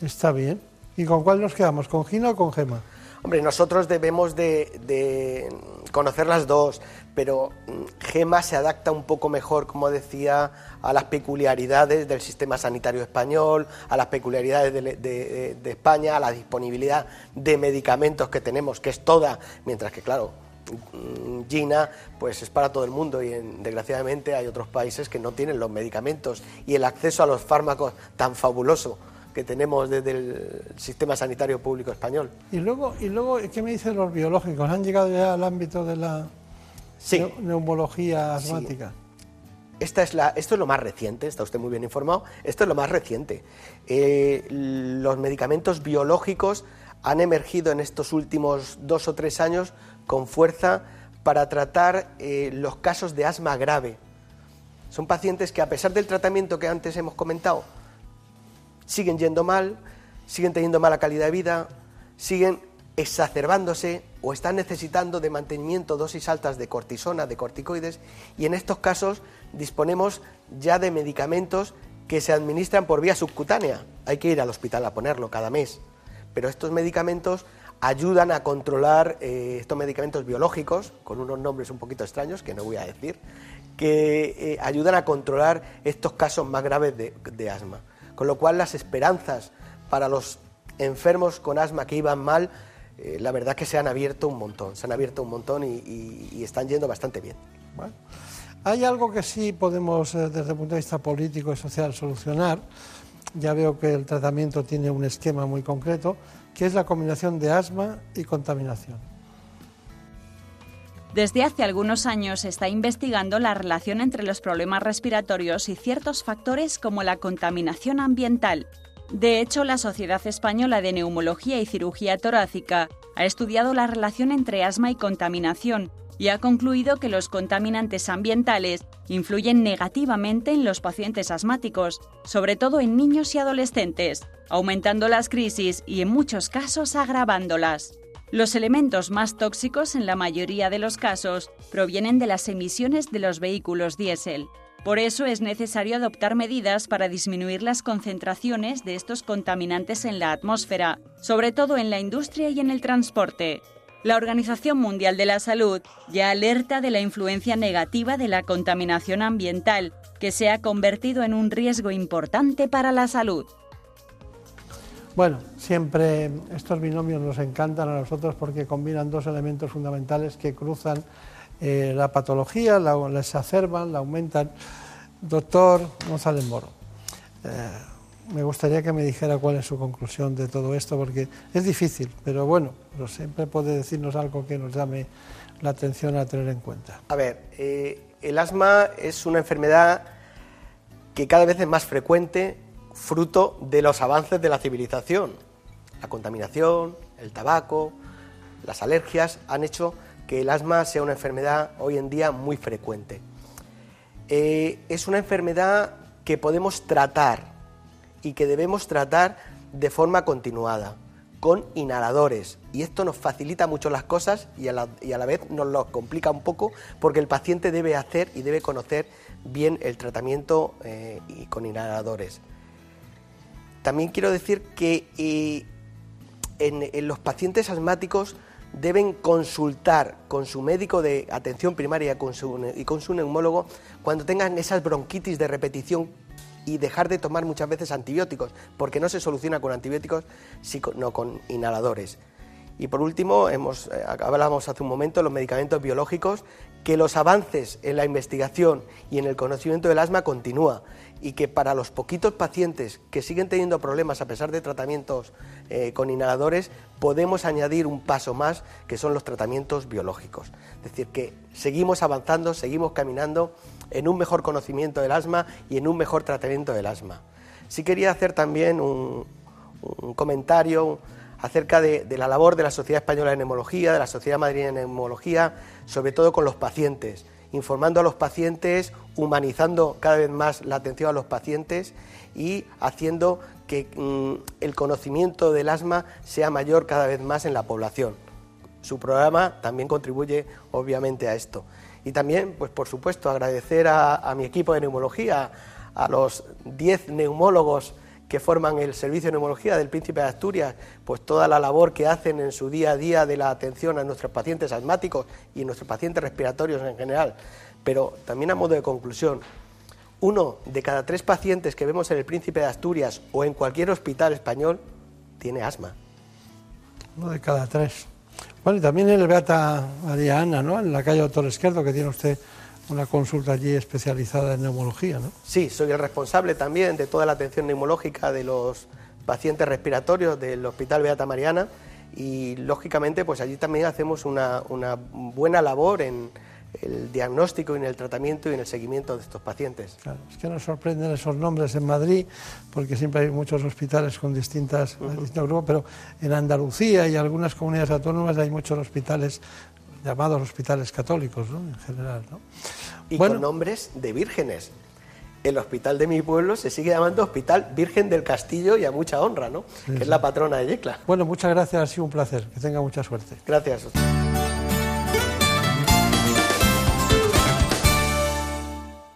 está bien. ¿Y con cuál nos quedamos? ¿Con Gina o con Gema? Hombre, nosotros debemos de, de conocer las dos, pero mm, Gema se adapta un poco mejor, como decía, a las peculiaridades del sistema sanitario español, a las peculiaridades de, de- de España, a la disponibilidad de medicamentos que tenemos, que es toda, mientras que, claro, Gina pues es para todo el mundo y en- desgraciadamente hay otros países que no tienen los medicamentos y el acceso a los fármacos tan fabuloso que tenemos desde el sistema sanitario público español. Y luego, y luego ¿qué me dicen los biológicos? ¿Han llegado ya al ámbito de la neu- neumología Sí. asmática? Esta es la, esto es lo más reciente, está usted muy bien informado, esto es lo más reciente. Eh, los medicamentos biológicos han emergido en estos últimos dos o tres años con fuerza para tratar eh, los casos de asma grave. Son pacientes que a pesar del tratamiento que antes hemos comentado, siguen yendo mal, siguen teniendo mala calidad de vida, siguen exacerbándose o están necesitando de mantenimiento dosis altas de cortisona, de corticoides, y en estos casos disponemos ya de medicamentos que se administran por vía subcutánea. Hay que ir al hospital a ponerlo cada mes. Pero estos medicamentos ayudan a controlar, eh, estos medicamentos biológicos, con unos nombres un poquito extraños que no voy a decir, que eh, ayudan a controlar estos casos más graves de asma. Con lo cual las esperanzas para los enfermos con asma que iban mal eh, la verdad que se han abierto un montón, se han abierto un montón y, están yendo bastante bien. hay algo que sí podemos, desde el punto de vista político y social, solucionar. Ya veo que el tratamiento tiene un esquema muy concreto, que es la combinación de asma y contaminación. Desde hace algunos años se está investigando la relación entre los problemas respiratorios y ciertos factores como la contaminación ambiental, de hecho, la Sociedad Española de Neumología y Cirugía Torácica ha estudiado la relación entre asma y contaminación y ha concluido que los contaminantes ambientales influyen negativamente en los pacientes asmáticos, sobre todo en niños y adolescentes, aumentando las crisis y en muchos casos agravándolas. Los elementos más tóxicos en la mayoría de los casos provienen de las emisiones de los vehículos diésel. Por eso es necesario adoptar medidas para disminuir las concentraciones de estos contaminantes en la atmósfera, sobre todo en la industria y en el transporte. La Organización Mundial de la Salud ya alerta de la influencia negativa de la contaminación ambiental, que se ha convertido en un riesgo importante para la salud. Bueno, siempre estos binomios nos encantan a nosotros porque combinan dos elementos fundamentales que cruzan eh, la patología, la, exacerban, la aumentan. Doctor González Moro, eh, me gustaría que me dijera cuál es su conclusión de todo esto, porque es difícil, pero bueno, pero siempre puede decirnos algo que nos llame la atención a tener en cuenta. A ver, eh, el asma es una enfermedad que cada vez es más frecuente, fruto de los avances de la civilización. La contaminación, el tabaco, las alergias han hecho que el asma sea una enfermedad hoy en día muy frecuente. Eh, es una enfermedad que podemos tratar y que debemos tratar de forma continuada, con inhaladores. Y esto nos facilita mucho las cosas y a la, vez nos lo complica un poco porque el paciente debe hacer y debe conocer bien el tratamiento eh, y con inhaladores. También quiero decir que eh, en los pacientes asmáticos deben consultar con su médico de atención primaria y con su neumólogo cuando tengan esas bronquitis de repetición y dejar de tomar muchas veces antibióticos, porque no se soluciona con antibióticos, sino con inhaladores. Y por último, hemos, eh, hablábamos hace un momento de los medicamentos biológicos, que los avances en la investigación y en el conocimiento del asma continúa y que para los poquitos pacientes que siguen teniendo problemas a pesar de tratamientos eh, con inhaladores, podemos añadir un paso más que son los tratamientos biológicos. Es decir, que seguimos avanzando, seguimos caminando en un mejor conocimiento del asma y en un mejor tratamiento del asma. Sí quería hacer también un, comentario acerca de, la labor de la Sociedad Española de Neumología, de la Sociedad Madrileña de Neumología, sobre todo con los pacientes informando a los pacientes, humanizando cada vez más la atención a los pacientes y haciendo que mm, el conocimiento del asma sea mayor cada vez más en la población. Su programa también contribuye obviamente a esto. Y también, pues por supuesto, agradecer a, a mi equipo de neumología, a los 10 neumólogos que forman el Servicio de Neumología del Príncipe de Asturias, pues toda la labor que hacen en su día a día de la atención a nuestros pacientes asmáticos y nuestros pacientes respiratorios en general. Pero también a modo de conclusión, uno de cada tres pacientes que vemos en el Príncipe de Asturias o en cualquier hospital español tiene asma. Uno de cada tres. Bueno, y también el Beata María Ana, ¿no? En la calle Doctor Esquerdo, que tiene usted una consulta allí especializada en neumología, ¿no? Sí, soy el responsable también de toda la atención neumológica de los pacientes respiratorios del Hospital Beata Mariana y lógicamente pues allí también hacemos una, buena labor en, el diagnóstico y en el tratamiento y en el seguimiento de estos pacientes. Claro, es que nos sorprenden esos nombres en Madrid, porque siempre hay muchos hospitales con distintas, distintos grupos, pero en Andalucía y algunas comunidades autónomas hay muchos hospitales llamados hospitales católicos, ¿no? En general, ¿no? Y Bueno. con nombres de vírgenes. El hospital de mi pueblo se sigue llamando Hospital Virgen del Castillo y a mucha honra, ¿no? Sí, que sí. es la patrona de Yecla. Bueno, muchas gracias, ha sido un placer. Que tenga mucha suerte. Gracias.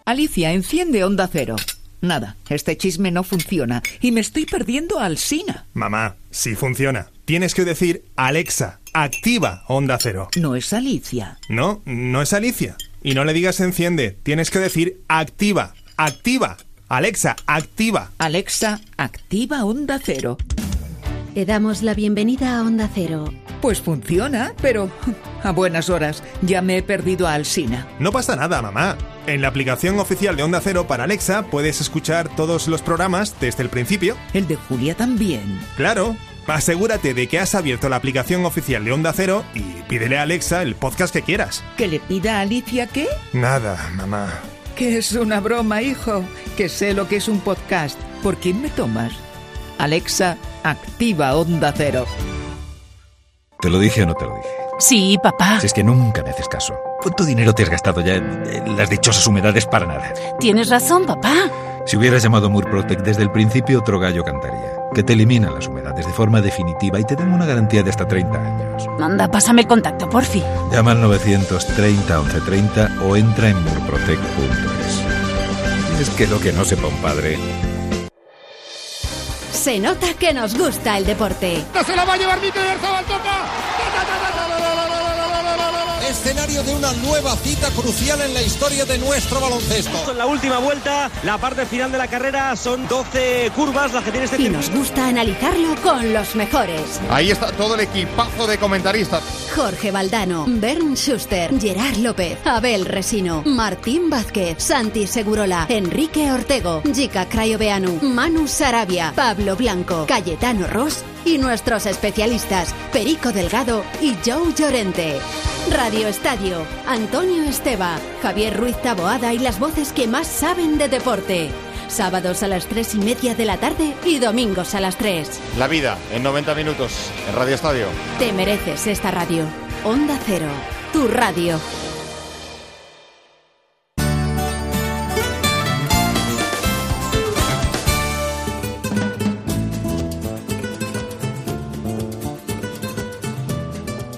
Alicia, enciende Onda Cero. Nada, este chisme no funciona y me estoy perdiendo al Sina. Mamá, sí funciona. Tienes que decir Alexa, activa Onda Cero. No es Alicia. No, no es Alicia. Y no le digas enciende, tienes que decir activa, activa. Alexa, activa. Alexa, activa Onda Cero. Te damos la bienvenida a Onda Cero. Pues funciona, pero a buenas horas. Ya me he perdido a Alsina. No pasa nada, mamá. En la aplicación oficial de Onda Cero para Alexa puedes escuchar todos los programas desde el principio. El de Julia también. Claro. Asegúrate de que has abierto la aplicación oficial de Onda Cero y pídele a Alexa el podcast que quieras. ¿Que le pida a Alicia qué? Nada, mamá. Que es una broma, hijo. Que sé lo que es un podcast. ¿Por quién me tomas? Alexa, activa Onda Cero. ¿Te lo dije o no te lo dije? Sí, papá. Si es que nunca me haces caso. ¿Cuánto dinero te has gastado ya en, las dichosas humedades para nada? Tienes razón, papá. Si hubieras llamado Murprotec desde el principio, otro gallo cantaría. Que te eliminan las humedades de forma definitiva y te dan una garantía de hasta 30 años. Anda, pásame el contacto, porfi. Llama al 930 1130 o entra en murprotec.es. Y es que lo que no sepa un padre... Se nota que nos gusta el deporte. Se la va a llevar Mikel Oyarzabal, toca. Escenario de una nueva cita crucial en la historia de nuestro baloncesto. En la última vuelta, la parte final de la carrera son 12 curvas las que tiene este Y nos gusta analizarlo con los mejores. Ahí está todo el equipazo de comentaristas. Jorge Valdano, Bern Schuster, Gerard López, Abel Resino, Martín Vázquez, Santi Segurola, Enrique Ortego, Jica Crayoveanu, Manu Sarabia, Pablo Blanco, Cayetano Ross y nuestros especialistas Perico Delgado y Joe Llorente. Radio Estadio, Antonio Esteba, Javier Ruiz Taboada y las voces que más saben de deporte. Sábados a las tres y media de la tarde y domingos a las 3. La vida en 90 minutos en Radio Estadio. Te mereces esta radio. Onda Cero, tu radio.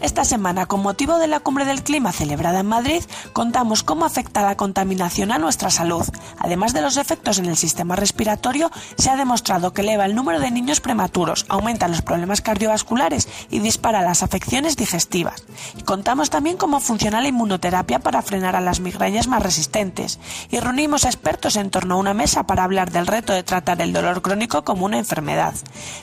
Esta semana, con motivo de la Cumbre del Clima celebrada en Madrid, contamos cómo afecta la contaminación a nuestra salud. Además de los efectos en el sistema respiratorio, se ha demostrado que eleva el número de niños prematuros, aumenta los problemas cardiovasculares y dispara las afecciones digestivas. Y contamos también cómo funciona la inmunoterapia para frenar a las migrañas más resistentes. Y reunimos a expertos en torno a una mesa para hablar del reto de tratar el dolor crónico como una enfermedad.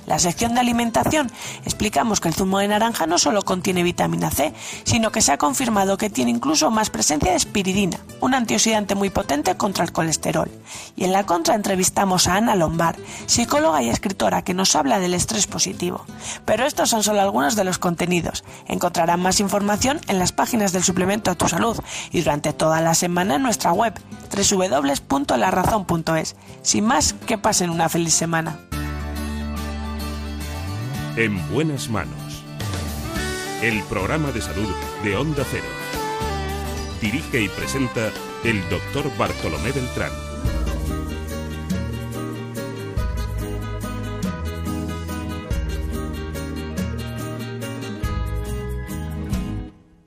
La sección de alimentación explicamos que el zumo de naranja no solo contiene vitamina C, sino que se ha confirmado que tiene incluso más presencia de espiridina, un antioxidante muy potente contra el colesterol. Y en la contra entrevistamos a Ana Lombard, psicóloga y escritora que nos habla del estrés positivo. Pero estos son solo algunos de los contenidos. Encontrarán más información en las páginas del suplemento a tu salud y durante toda la semana en nuestra web www.larazón.es. Sin más, que pasen una feliz semana. En buenas manos. El programa de salud de Onda Cero. Dirige y presenta el doctor Bartolomé Beltrán.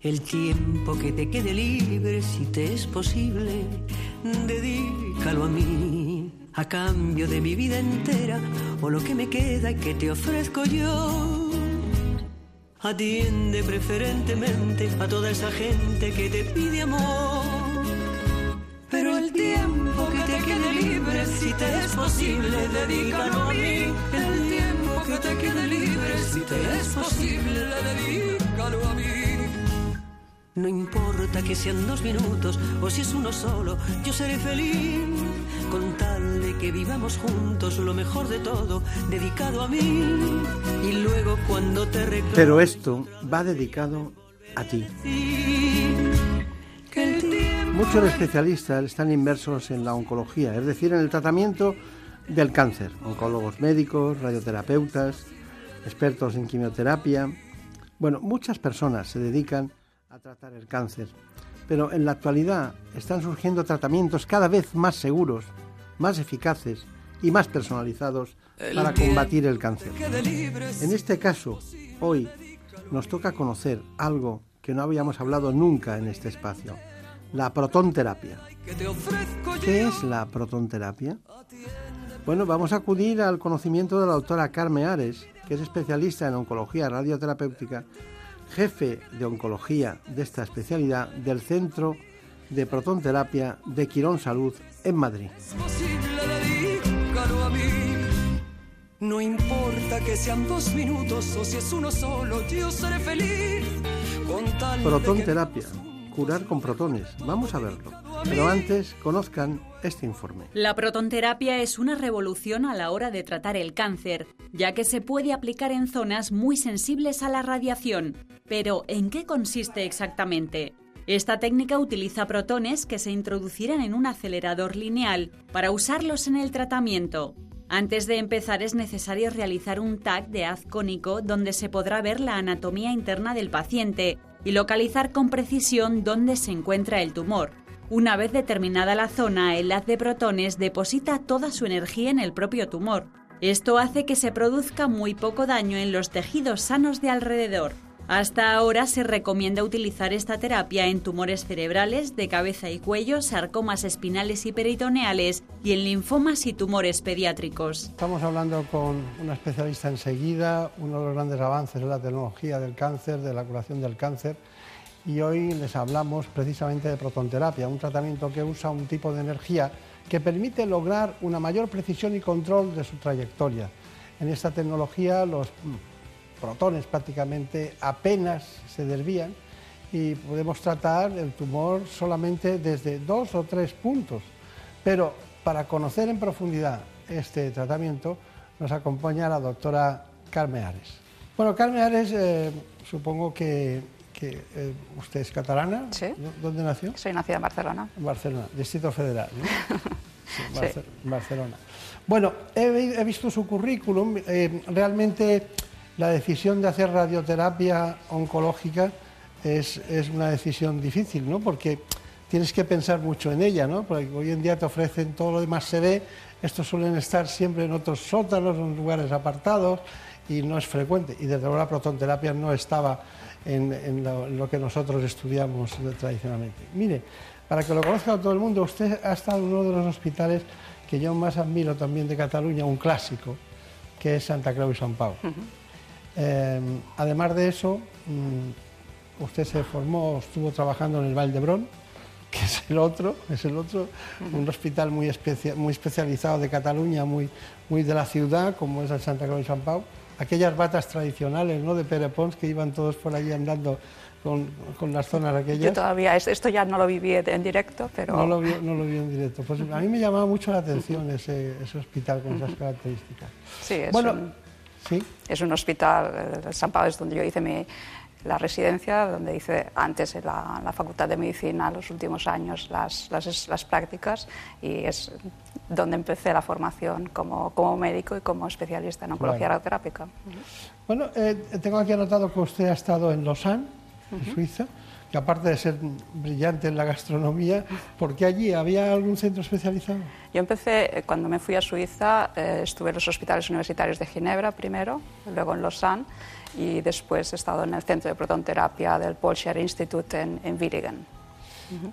El tiempo que te quede libre, si te es posible, dedícalo a mí, a cambio de mi vida entera, o lo que me queda y que te ofrezco yo. Atiende preferentemente a toda esa gente que te pide amor. Pero el tiempo que te quede libre, si te es posible, dedícalo a mí. El tiempo que te quede libre, si te es posible, dedícalo a mí. No importa que sean dos minutos o si es uno solo, yo seré feliz con tal de que vivamos juntos lo mejor de todo, dedicado a mí. Y luego cuando te reclamo, Pero esto va dedicado a ti. Muchos especialistas están inmersos en la oncología, es decir, en el tratamiento del cáncer. Oncólogos médicos, radioterapeutas, expertos en quimioterapia. Bueno, muchas personas se dedican a tratar el cáncer, pero en la actualidad están surgiendo tratamientos cada vez más seguros, más eficaces y más personalizados para combatir el cáncer. En este caso, hoy nos toca conocer algo que no habíamos hablado nunca en este espacio, la protonterapia. ¿Qué es la protonterapia? Bueno, vamos a acudir al conocimiento de la doctora Carme Ares, que es especialista en oncología radioterapéutica, jefe de oncología de esta especialidad del Centro de Protonterapia de Quirón Salud en Madrid. No importa que sean dos minutos o si es uno solo, yo seré feliz con tal de que Protonterapia, curar con protones. Vamos a verlo. Pero antes, conozcan este informe. La protonterapia es una revolución a la hora de tratar el cáncer, ya que se puede aplicar en zonas muy sensibles a la radiación. Pero, ¿en qué consiste exactamente? Esta técnica utiliza protones que se introducirán en un acelerador lineal para usarlos en el tratamiento. Antes de empezar es necesario realizar un TAC de haz cónico donde se podrá ver la anatomía interna del paciente y localizar con precisión dónde se encuentra el tumor. Una vez determinada la zona, el haz de protones deposita toda su energía en el propio tumor. Esto hace que se produzca muy poco daño en los tejidos sanos de alrededor. Hasta ahora se recomienda utilizar esta terapia en tumores cerebrales, de cabeza y cuello, sarcomas espinales y peritoneales y en linfomas y tumores pediátricos. Estamos hablando con una especialista enseguida, uno de los grandes avances en la tecnología del cáncer, de la curación del cáncer. Y hoy les hablamos precisamente de protonterapia, un tratamiento que usa un tipo de energía que permite lograr una mayor precisión y control de su trayectoria. En esta tecnología los protones prácticamente apenas se desvían y podemos tratar el tumor solamente desde dos o tres puntos. Pero para conocer en profundidad este tratamiento nos acompaña la doctora Carme Ares. Bueno, Carme Ares, eh, supongo que, que, eh, usted es catalana. Sí. ¿Dó- ¿Dónde nació? Soy nacida en Barcelona. En Barcelona, Distrito Federal. ¿no? Sí, Sí. Barce- Barcelona. Bueno, he visto su currículum. eh, realmente la decisión de hacer radioterapia oncológica es, es una decisión difícil, ¿no? Porque tienes que pensar mucho en ella, ¿no? Porque hoy en día te ofrecen todo lo demás se ve. Estos suelen estar siempre en otros sótanos, en lugares apartados y no es frecuente. Y desde luego la protonterapia no estaba en, lo, que nosotros estudiamos tradicionalmente. Mire, para que lo conozca todo el mundo, usted ha estado en uno de los hospitales que yo más admiro también de Cataluña, un clásico, que es Santa Creu y San Pau. Eh, además de eso, mm, usted se formó, estuvo trabajando en el Val d'Hebron, que es el otro, es el otro, un hospital muy, especia- muy especializado de Cataluña, muy, muy de la ciudad, como es el Santa Creu y San Pau. Aquellas batas tradicionales, ¿no?, de Pere Pons, que iban todos por allí andando con, con las zonas aquellas. Yo todavía, es- esto ya no lo viví en directo, pero... No lo, vio, no lo vio en directo. Pues a mí me llamaba mucho la atención ese, ese hospital con esas características. Sí, es, Bueno, un, sí. es un hospital, el San Pablo es donde yo hice mi, la residencia, donde hice antes en la, en la Facultad de Medicina, los últimos años, las, las, las prácticas, y es donde empecé la formación como, como médico y como especialista en oncología Claro. radioterápica. Bueno, eh, tengo aquí anotado que usted ha estado en Lausanne, en. Suiza, que aparte de ser brillante en la gastronomía, ¿por qué allí había algún centro especializado? Yo empecé, eh, cuando me fui a Suiza, eh, estuve en los hospitales universitarios de Ginebra primero, luego en Lausanne y después he estado en el centro de protonterapia del Paul Scher Institute en, en Wieringen.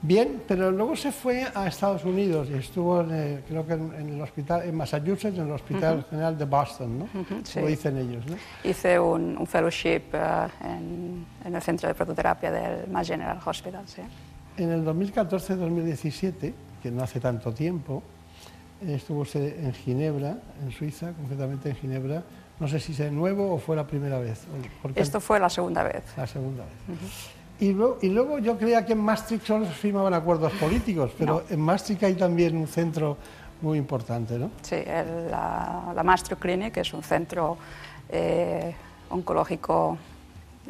Bien, pero luego se fue a Estados Unidos y estuvo, en, eh, creo que en, en el hospital, en Massachusetts, en el Hospital Ujú. General de Boston, ¿no? Ujú, sí. Como dicen ellos, ¿no? Hice un, un fellowship eh, en, en el centro de prototerapia del Mass General Hospital. Sí. En el 2014-2017, que no hace tanto tiempo, estuvo usted en Ginebra, en Suiza, concretamente en Ginebra. No sé si es nuevo o fue la primera vez. Esto fue la segunda vez. La segunda vez. Y luego, y luego yo creía que en Maastricht solo se firmaban acuerdos políticos, pero en Maastricht hay también un centro muy importante, ¿no? Sí, el, la, la Maastricht Clinic es un centro eh, oncológico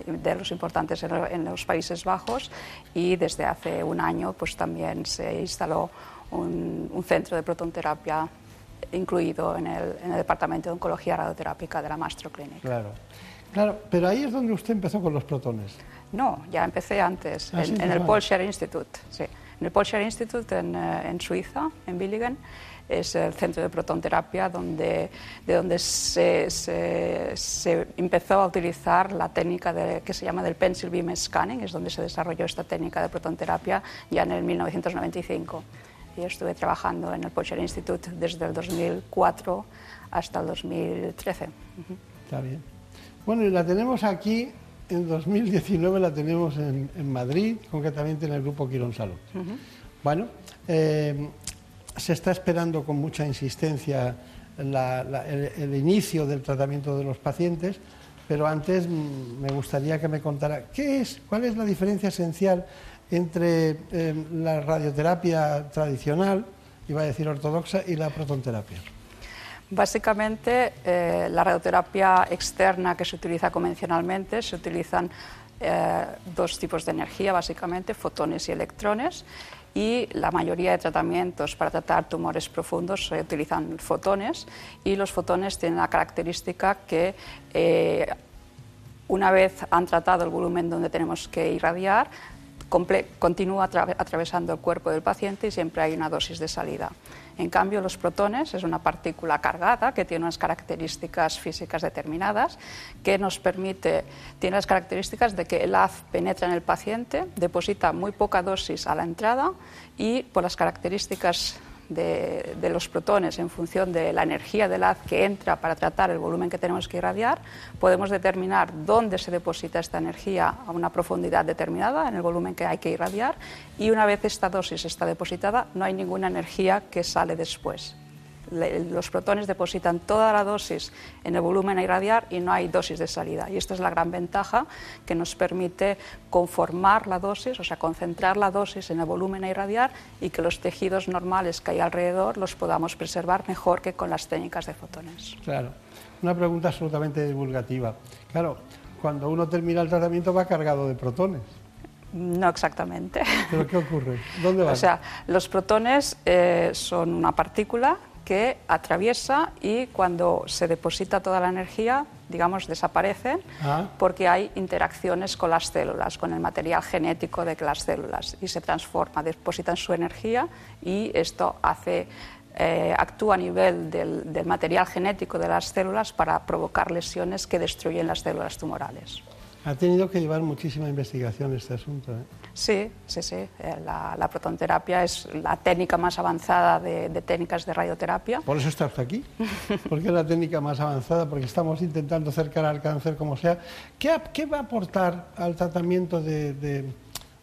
de los importantes en, lo- en los Países Bajos y desde hace un año pues también se instaló un, un centro de protonterapia incluido en el, en el Departamento de Oncología Radioterápica de la Maastricht Clinic. Claro. Claro, pero ahí es donde usted empezó con los protones. No, ya empecé antes, Ah, en, sí, en el Institute, sí. En el Polscher Institute en, eh, en Suiza, en Billigen, es el centro de protonterapia donde, de donde se, se- se empezó a utilizar la técnica de- que se llama del pencil beam scanning, es donde se desarrolló esta técnica de protonterapia ya en el 1995. Y yo estuve trabajando en el Polscher Institute desde el 2004 hasta el 2013. Ujú. Está bien. Bueno, y la tenemos aquí, en 2019 la tenemos en, en Madrid, concretamente en el Grupo Quirón Salud. Bueno, eh, se está esperando con mucha insistencia la- la- el, el inicio del tratamiento de los pacientes, pero antes mm, me gustaría que me contara qué es, cuál es la diferencia esencial entre eh, la radioterapia tradicional, iba a decir ortodoxa, y la protonterapia. Básicamente, eh, la radioterapia externa que se utiliza convencionalmente, se utilizan eh, dos tipos de energía, básicamente, fotones y electrones, y la mayoría de tratamientos para tratar tumores profundos se utilizan fotones, y los fotones tienen la característica que eh, una vez han tratado el volumen donde tenemos que irradiar, continúa atra- atravesando el cuerpo del paciente y siempre hay una dosis de salida. En cambio, los protones es una partícula cargada que tiene unas características físicas determinadas que nos permite, tiene las características de que el haz penetra en el paciente, deposita muy poca dosis a la entrada y por las características de, los protones en función de la energía del haz que entra para tratar el volumen que tenemos que irradiar, podemos determinar dónde se deposita esta energía a una profundidad determinada en el volumen que hay que irradiar y una vez esta dosis está depositada no hay ninguna energía que sale después. Le- los protones depositan toda la dosis en el volumen a irradiar y no hay dosis de salida. Y esta es la gran ventaja que nos permite conformar la dosis, o sea, concentrar la dosis en el volumen a irradiar y que los tejidos normales que hay alrededor los podamos preservar mejor que con las técnicas de fotones. Claro, una pregunta absolutamente divulgativa. Claro, cuando uno termina el tratamiento va cargado de protones. No exactamente. ¿Pero qué ocurre? ¿Dónde van? O sea, los protones eh, son una partícula que atraviesa y cuando se deposita toda la energía, digamos, desaparecen Ah. porque hay interacciones con las células, con el material genético de las células y se transforma, depositan su energía y esto hace, eh, actúa a nivel del, del material genético de las células para provocar lesiones que destruyen las células tumorales. Ha tenido que llevar muchísima investigación este asunto. ¿eh? Sí, sí, sí. Eh, La, la protonterapia es la técnica más avanzada de, de técnicas de radioterapia. Por eso está usted aquí. Porque es la técnica más avanzada, porque estamos intentando acercar al cáncer como sea. ¿Qué, va a aportar al tratamiento de, de-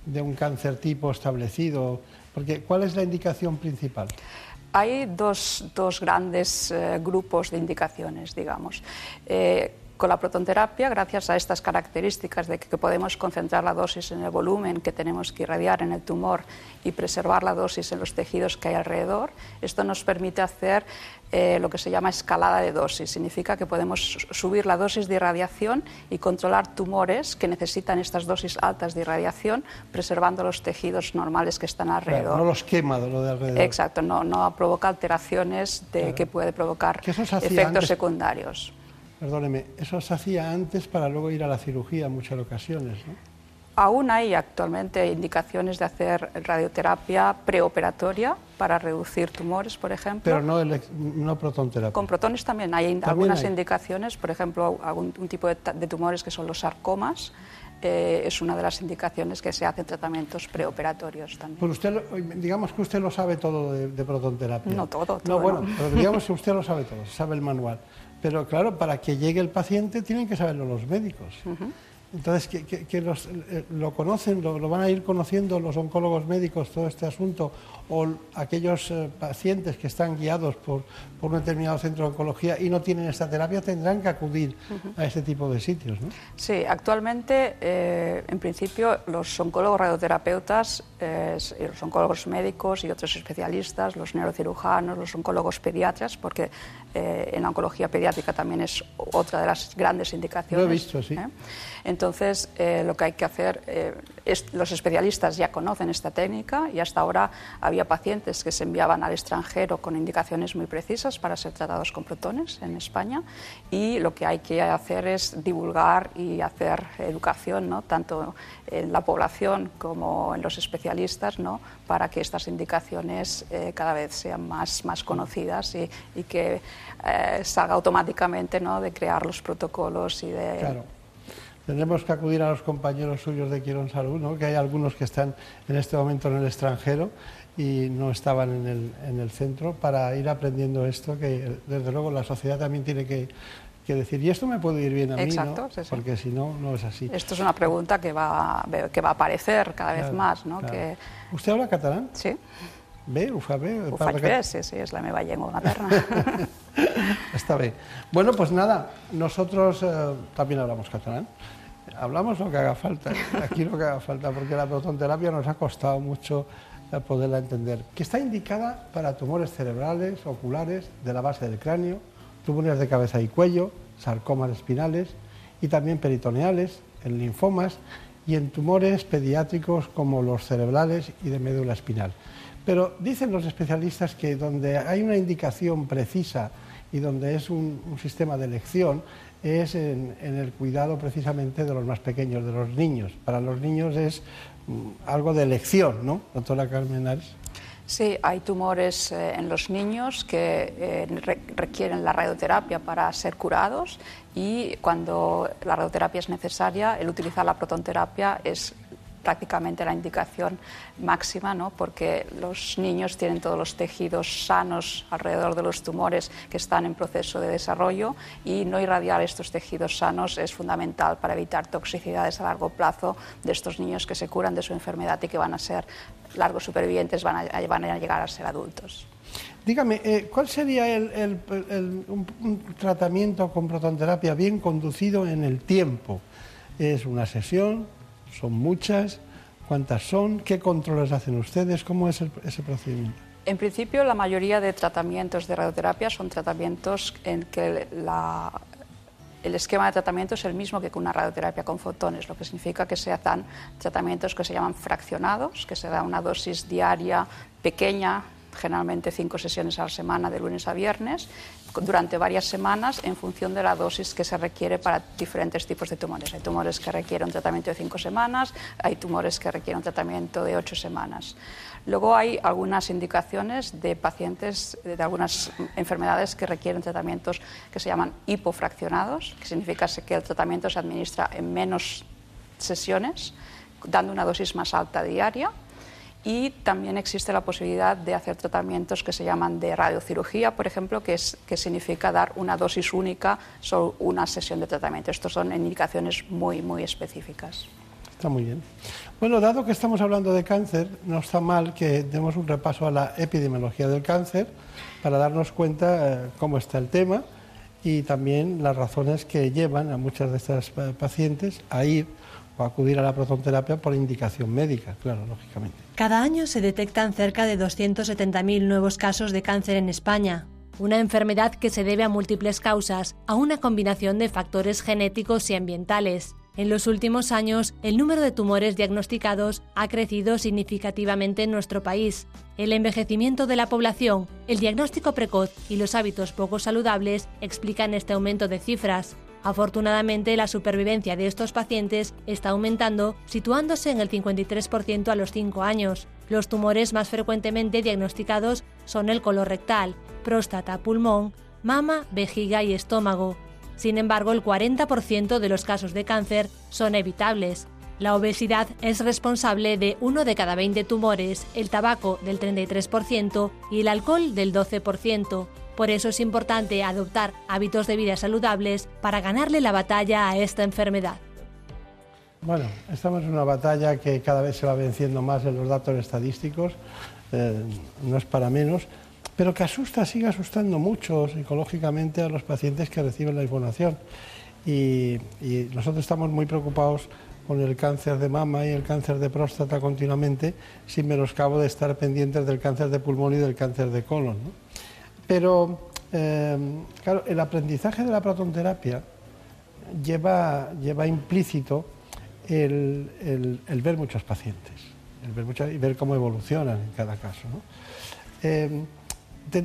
de un cáncer tipo establecido? Porque, ¿Cuál es la indicación principal? Hay dos, dos grandes eh, grupos de indicaciones, digamos. Eh, con la protonterapia, gracias a estas características de que, podemos concentrar la dosis en el volumen que tenemos que irradiar en el tumor y preservar la dosis en los tejidos que hay alrededor, esto nos permite hacer eh, lo que se llama escalada de dosis. Significa que podemos su- subir la dosis de irradiación y controlar tumores que necesitan estas dosis altas de irradiación, preservando los tejidos normales que están alrededor. Claro, no los quema de lo de alrededor. Exacto, no, no provoca alteraciones de, que puede provocar efectos antes. secundarios. Perdóneme, eso se hacía antes para luego ir a la cirugía en muchas ocasiones, ¿no? Aún hay actualmente indicaciones de hacer radioterapia preoperatoria para reducir tumores, por ejemplo. Pero no, elec- no protonterapia. Con protones también hay También algunas hay. indicaciones, por ejemplo, algún un tipo de, tumores que son los sarcomas, eh, es una de las indicaciones que se hacen tratamientos preoperatorios también. Pues usted, digamos que usted lo sabe todo de, de protonterapia. No todo, No, todo bueno, no. pero digamos que usted lo sabe todo, sabe el manual. Pero claro, para que llegue el paciente tienen que saberlo los médicos. Entonces, que, que- que los- eh, lo conocen, lo, lo van a ir conociendo los oncólogos médicos todo este asunto, o aquellos eh, pacientes que están guiados por, por un determinado centro de oncología y no tienen esta terapia, tendrán que acudir a este tipo de sitios. ¿no? Sí, actualmente, eh, en principio, los oncólogos radioterapeutas, eh, los oncólogos médicos y otros especialistas, los neurocirujanos, los oncólogos pediatras, porque eh, en la oncología pediátrica también es otra de las grandes indicaciones. Lo he visto, sí. Entonces, lo que hay que hacer, es, los especialistas ya conocen esta técnica y hasta ahora había pacientes que se enviaban al extranjero con indicaciones muy precisas para ser tratados con protones en España y lo que hay que hacer es divulgar y hacer educación, ¿no? tanto en la población como en los especialistas, ¿no? para que estas indicaciones eh, cada vez sean más, más conocidas y, y que eh, salga automáticamente ¿no? de crear los protocolos y de... Claro. Tendremos que acudir a los compañeros suyos de Quirón Salud, ¿no? que hay algunos que están en este momento en el extranjero y no estaban en el, en el centro para ir aprendiendo esto, que desde luego la sociedad también tiene que, que decir, y esto me puede ir bien a mí, Exacto, ¿no? sí, sí. porque si no, no es así. Esto es una pregunta que va, que va a aparecer cada vez más, ¿no? claro. Que, ¿Usted habla catalán? Sí. Bé, ho fa bé? ho Parla faig cat- bé, sí, sí, és la meva llengua materna. Está bien. Bueno, pues nada, nosotros eh, también hablamos catalán. Hablamos lo que haga falta, aquí lo que haga falta, porque la protonterapia nos ha costado mucho eh, poderla entender. Que está indicada para tumores cerebrales, oculares, de la base del cráneo, tumores de cabeza y cuello, sarcomas espinales y también peritoneales, en linfomas y en tumores pediátricos como los cerebrales y de médula espinal. Pero dicen los especialistas que donde hay una indicación precisa y donde es un, sistema de elección es en, el cuidado precisamente de los más pequeños, de los niños. Para los niños es algo de elección, ¿no, doctora Carmen Ares? Sí, hay tumores eh, en los niños que eh, re- requieren la radioterapia para ser curados y cuando la radioterapia es necesaria, el utilizar la protonterapia es prácticamente la indicación máxima, ¿no? porque los niños tienen todos los tejidos sanos alrededor de los tumores que están en proceso de desarrollo y no irradiar estos tejidos sanos es fundamental para evitar toxicidades a largo plazo de estos niños que se curan de su enfermedad y que van a ser largos supervivientes, van a, llegar a ser adultos. Dígame, eh, ¿cuál sería el- un tratamiento con protonterapia bien conducido en el tiempo? ¿Es una sesión? ¿Son muchas? ¿Cuántas son? ¿Qué controles hacen ustedes? ¿Cómo es ese procedimiento? En principio, la mayoría de tratamientos de radioterapia son tratamientos en que la- el esquema de tratamiento es el mismo que con una radioterapia con fotones, lo que significa que se hacen tratamientos que se llaman fraccionados, que se da una dosis diaria pequeña, generalmente cinco sesiones a la semana, de lunes a viernes, durante varias semanas en función de la dosis que se requiere para diferentes tipos de tumores. Hay tumores que requieren tratamiento de cinco semanas, hay tumores que requieren tratamiento de ocho semanas. Luego hay algunas indicaciones de pacientes de algunas enfermedades que requieren tratamientos que se llaman hipofraccionados, que significa que el tratamiento se administra en menos sesiones, dando una dosis más alta diaria. Y también existe la posibilidad de hacer tratamientos que se llaman de radiocirugía, por ejemplo, que, es, que significa dar una dosis única sobre una sesión de tratamiento. Estos son indicaciones muy, muy específicas. Está muy bien. Bueno, dado que estamos hablando de cáncer, no está mal que demos un repaso a la epidemiología del cáncer para darnos cuenta eh, cómo está el tema y también las razones que llevan a muchas de estas eh, pacientes a ir o acudir a la protonterapia por indicación médica, claro, lógicamente. Cada año se detectan cerca de 270.000 nuevos casos de cáncer en España, una enfermedad que se debe a múltiples causas, a una combinación de factores genéticos y ambientales. En los últimos años, el número de tumores diagnosticados ha crecido significativamente en nuestro país. El envejecimiento de la población, el diagnóstico precoz y los hábitos poco saludables explican este aumento de cifras. Afortunadamente, la supervivencia de estos pacientes está aumentando, situándose en el 53% a los 5 años. Los tumores más frecuentemente diagnosticados son el colorectal, próstata, pulmón, mama, vejiga y estómago. Sin embargo, el 40% de los casos de cáncer son evitables. La obesidad es responsable de uno de cada 20 tumores, el tabaco del 33% y el alcohol del 12%. Por eso es importante adoptar hábitos de vida saludables para ganarle la batalla a esta enfermedad. Bueno, estamos en una batalla que cada vez se va venciendo más en los datos estadísticos, eh, no es para menos, pero que asusta, sigue asustando mucho psicológicamente a los pacientes que reciben la información. Y, nosotros estamos muy preocupados con el cáncer de mama y el cáncer de próstata continuamente, sin menoscabo de estar pendientes del cáncer de pulmón y del cáncer de colon. ¿no? Pero, eh, claro, el aprendizaje de la protonterapia lleva, lleva implícito el, el- ver muchos pacientes el ver y ver cómo evolucionan en cada caso. Eh,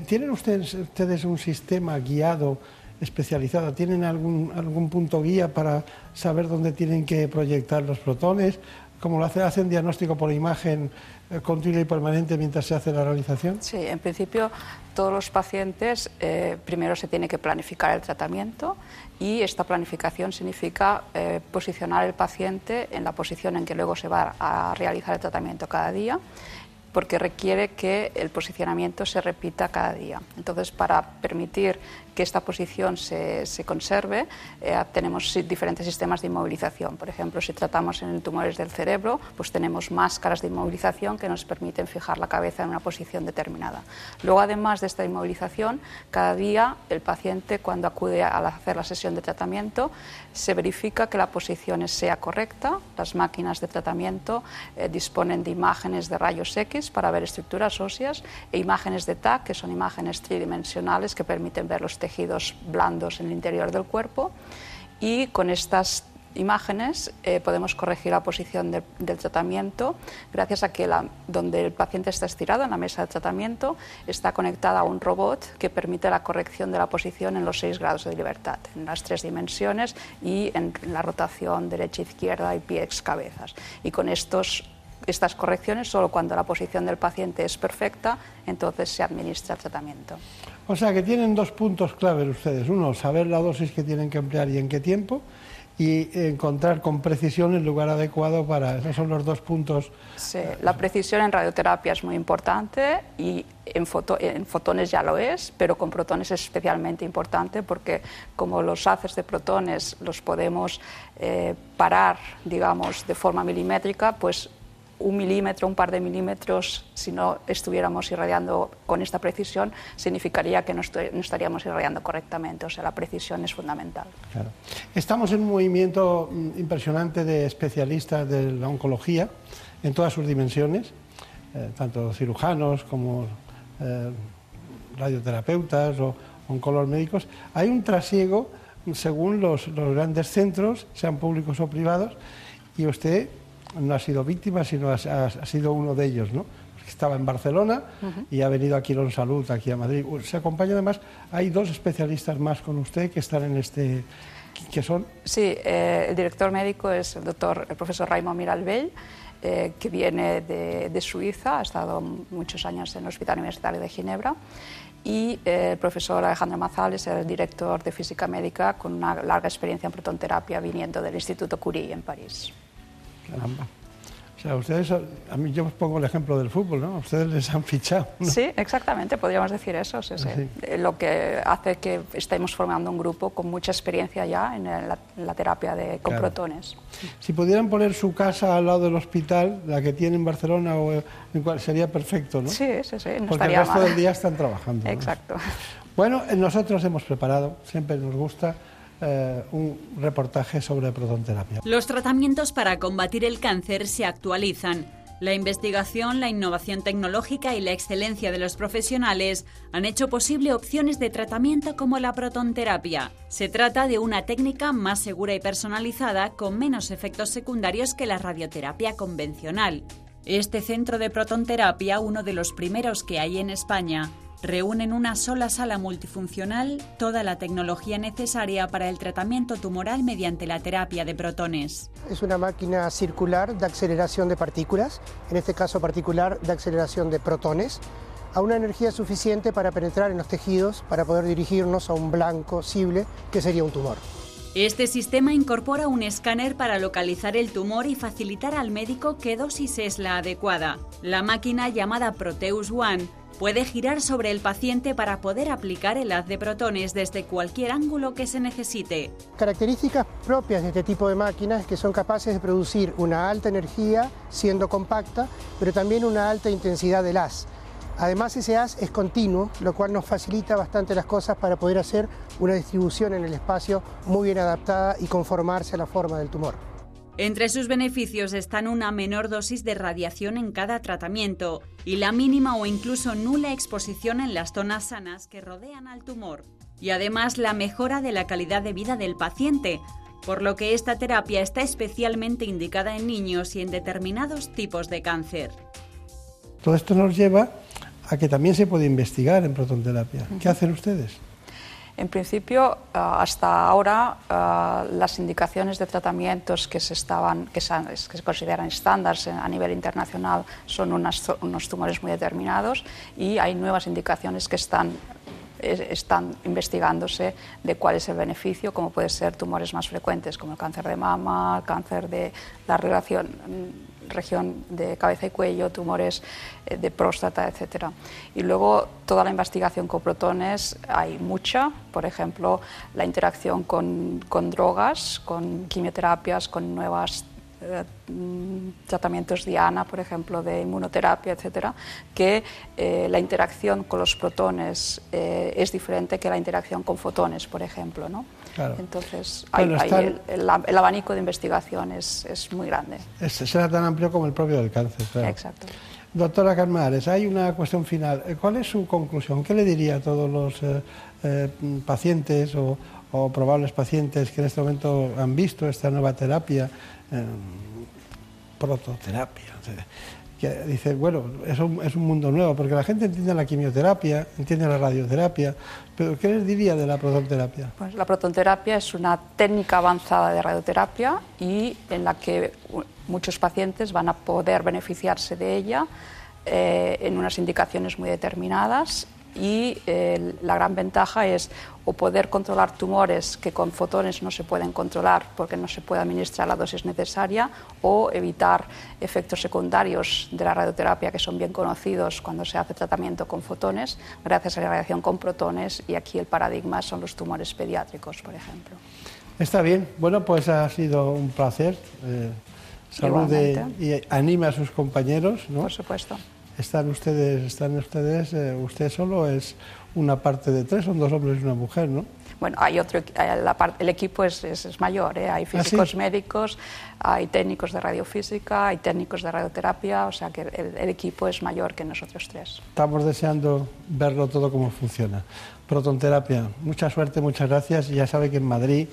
¿Tienen ustedes, ustedes un sistema guiado, especializado? ¿Tienen algún, algún punto guía para saber dónde tienen que proyectar los protones? ¿Cómo lo hacen? ¿Hacen diagnóstico por imagen eh, continua y permanente mientras se hace la realización? Sí, en principio todos los pacientes eh, primero se tiene que planificar el tratamiento y esta planificación significa eh, posicionar el paciente en la posición en que luego se va a realizar el tratamiento cada día porque requiere que el posicionamiento se repita cada día. Entonces, para permitir que esta posición se, se conserve, eh, tenemos diferentes sistemas de inmovilización. Por ejemplo, si tratamos en tumores del cerebro, pues tenemos máscaras de inmovilización que nos permiten fijar la cabeza en una posición determinada. Luego, además de esta inmovilización, cada día el paciente, cuando acude a hacer la sesión de tratamiento, se verifica que la posición sea correcta. Las máquinas de tratamiento eh, disponen de imágenes de rayos X para ver estructuras óseas e imágenes de TAC, que son imágenes tridimensionales que permiten ver los tejidos blandos en el interior del cuerpo. Y con estas imágenes eh, podemos corregir la posición de- del tratamiento gracias a que la- donde el paciente está estirado en la mesa de tratamiento está conectada a un robot que permite la corrección de la posición en los seis grados de libertad, en las tres dimensiones y en la rotación derecha-izquierda y pies-cabezas. Y con estos estas correcciones, solo cuando la posición del paciente es perfecta, entonces se administra el tratamiento. O sea que tienen dos puntos claves ustedes. Uno, saber la dosis que tienen que emplear y en qué tiempo. Y encontrar con precisión el lugar adecuado para... Esos son los dos puntos. Sí, la precisión en radioterapia es muy importante y en, foto- en fotones ya lo es, pero con protones es especialmente importante porque como los haces de protones los podemos eh, parar, digamos, de forma milimétrica, pues un milímetro, un par de milímetros, si no estuviéramos irradiando con esta precisión, significaría que no, estaríamos irradiando correctamente. O sea, la precisión es fundamental. Estamos en un movimiento mm, impresionante de especialistas de la oncología en todas sus dimensiones, eh, tanto cirujanos como eh, radioterapeutas o oncólogos médicos. Hay un trasiego según los grandes centros, sean públicos o privados, y usted no ha sido víctima, sino ha, sido uno de ellos, ¿no? Porque Estaba en Barcelona y ha venido aquí a Quirón Salud, aquí a Madrid. Se acompaña además, hay dos especialistas más con usted que están en este, que son Sí, eh, el director médico es el doctor, el profesor Raymond Miralbell, eh, que viene de, de Suiza, ha estado muchos años en el Hospital Universitario de Ginebra, y eh, el profesor Alejandro Mazales, el director de física médica con una larga experiencia en protonterapia viniendo del Instituto Curie en París. Caramba. O sea, ustedes, a mí yo os pongo el ejemplo del fútbol, ¿no? Ustedes les han fichado. ¿no? Sí, exactamente, podríamos decir eso. sí, sí. Sí. Eh, Lo que hace que estemos formando un grupo con mucha experiencia ya en la, en la terapia de, con Claro. protones. Si pudieran poner su casa al lado del hospital, la que tiene en Barcelona, o en cual, sería perfecto, ¿no? Sí, sí, sí, no Porque estaría el resto mal. del día están trabajando. ¿no? Exacto. Bueno, eh, nosotros hemos preparado, siempre nos gusta, eh, un reportaje sobre protonterapia. Los tratamientos para combatir el cáncer se actualizan. La investigación, la innovación tecnológica y la excelencia de los profesionales han hecho posible opciones de tratamiento como la protonterapia. Se trata de una técnica más segura y personalizada con menos efectos secundarios que la radioterapia convencional. Este centro de protonterapia, uno de los primeros que hay en España, reúne en una sola sala multifuncional toda la tecnología necesaria para el tratamiento tumoral mediante la terapia de protones. Es una máquina circular de aceleración de partículas, en este caso particular de aceleración de protones, a una energía suficiente para penetrar en los tejidos para poder dirigirnos a un blanco cible que sería un tumor. Este sistema incorpora un escáner para localizar el tumor y facilitar al médico qué dosis es la adecuada. La máquina llamada Proteus One Puede girar sobre el paciente para poder aplicar el haz de protones desde cualquier ángulo que se necesite. Características propias de este tipo de máquinas es que son capaces de producir una alta energía siendo compacta, pero también una alta intensidad del haz. Además ese haz es continuo, lo cual nos facilita bastante las cosas para poder hacer una distribución en el espacio muy bien adaptada y conformarse a la forma del tumor. Entre sus beneficios están una menor dosis de radiación en cada tratamiento y la mínima o incluso nula exposición en las zonas sanas que rodean al tumor. Y además la mejora de la calidad de vida del paciente, por lo que esta terapia está especialmente indicada en niños y en determinados tipos de cáncer. Todo esto nos lleva a que también se puede investigar en protonterapia. ¿Qué hacen ustedes? En principio, eh, hasta ahora, eh, las indicaciones de tratamientos que se, estaban, que se, consideran estándares a nivel internacional son unos tumores muy determinados y hay nuevas indicaciones que están están investigándose de cuál es el beneficio, como puede ser tumores más frecuentes como el cáncer de mama, cáncer de la relación región de cabeza y cuello, tumores eh, de próstata, etc. Y luego toda la investigación con protones hay mucha, por ejemplo, la interacción con, con drogas, con quimioterapias, con nuevas eh, tratamientos Diana, por ejemplo, de inmunoterapia, etcétera, que eh, la interacción con los protones es diferente que la interacción con fotones, por ejemplo, ¿no? Entonces, el, abanico de investigación es, es muy grande. Es, será tan amplio como el propio del cáncer, claro. Exacto. Doctora Carmares, hay una cuestión final. Eh, ¿Cuál es su conclusión? ¿Qué le diría a todos los eh, eh, pacientes o, probables pacientes que en este momento han visto esta nueva terapia, prototerapia? que dice, bueno, es un, es un mundo nuevo, porque la gente entiende la quimioterapia, entiende la radioterapia, pero ¿qué les diría de la protonterapia? Pues la protonterapia es una técnica avanzada de radioterapia y en la que muchos pacientes van a poder beneficiarse de ella eh, en unas indicaciones muy determinadas y eh, la gran ventaja es o poder controlar tumores que con fotones no se pueden controlar porque no se puede administrar la dosis necesaria o evitar efectos secundarios de la radioterapia que son bien conocidos cuando se hace tratamiento con fotones gracias a la radiación con protones y aquí el paradigma son los tumores pediátricos, por ejemplo. Está bien, bueno, pues ha sido un placer. Eh, salude y anime a sus compañeros, ¿no? Por supuesto están ustedes, están ustedes, eh, usted solo es una parte de tres, son dos hombres y una mujer, ¿no? Bueno, hay otro, la el equipo es, es, mayor, ¿eh? hay ¿Ah, físicos médicos, hay técnicos de radiofísica, hay técnicos de radioterapia, o sea que el, equipo es mayor que nosotros tres. Estamos deseando verlo todo cómo funciona. Protonterapia, mucha suerte, muchas gracias. Ya sabe que en Madrid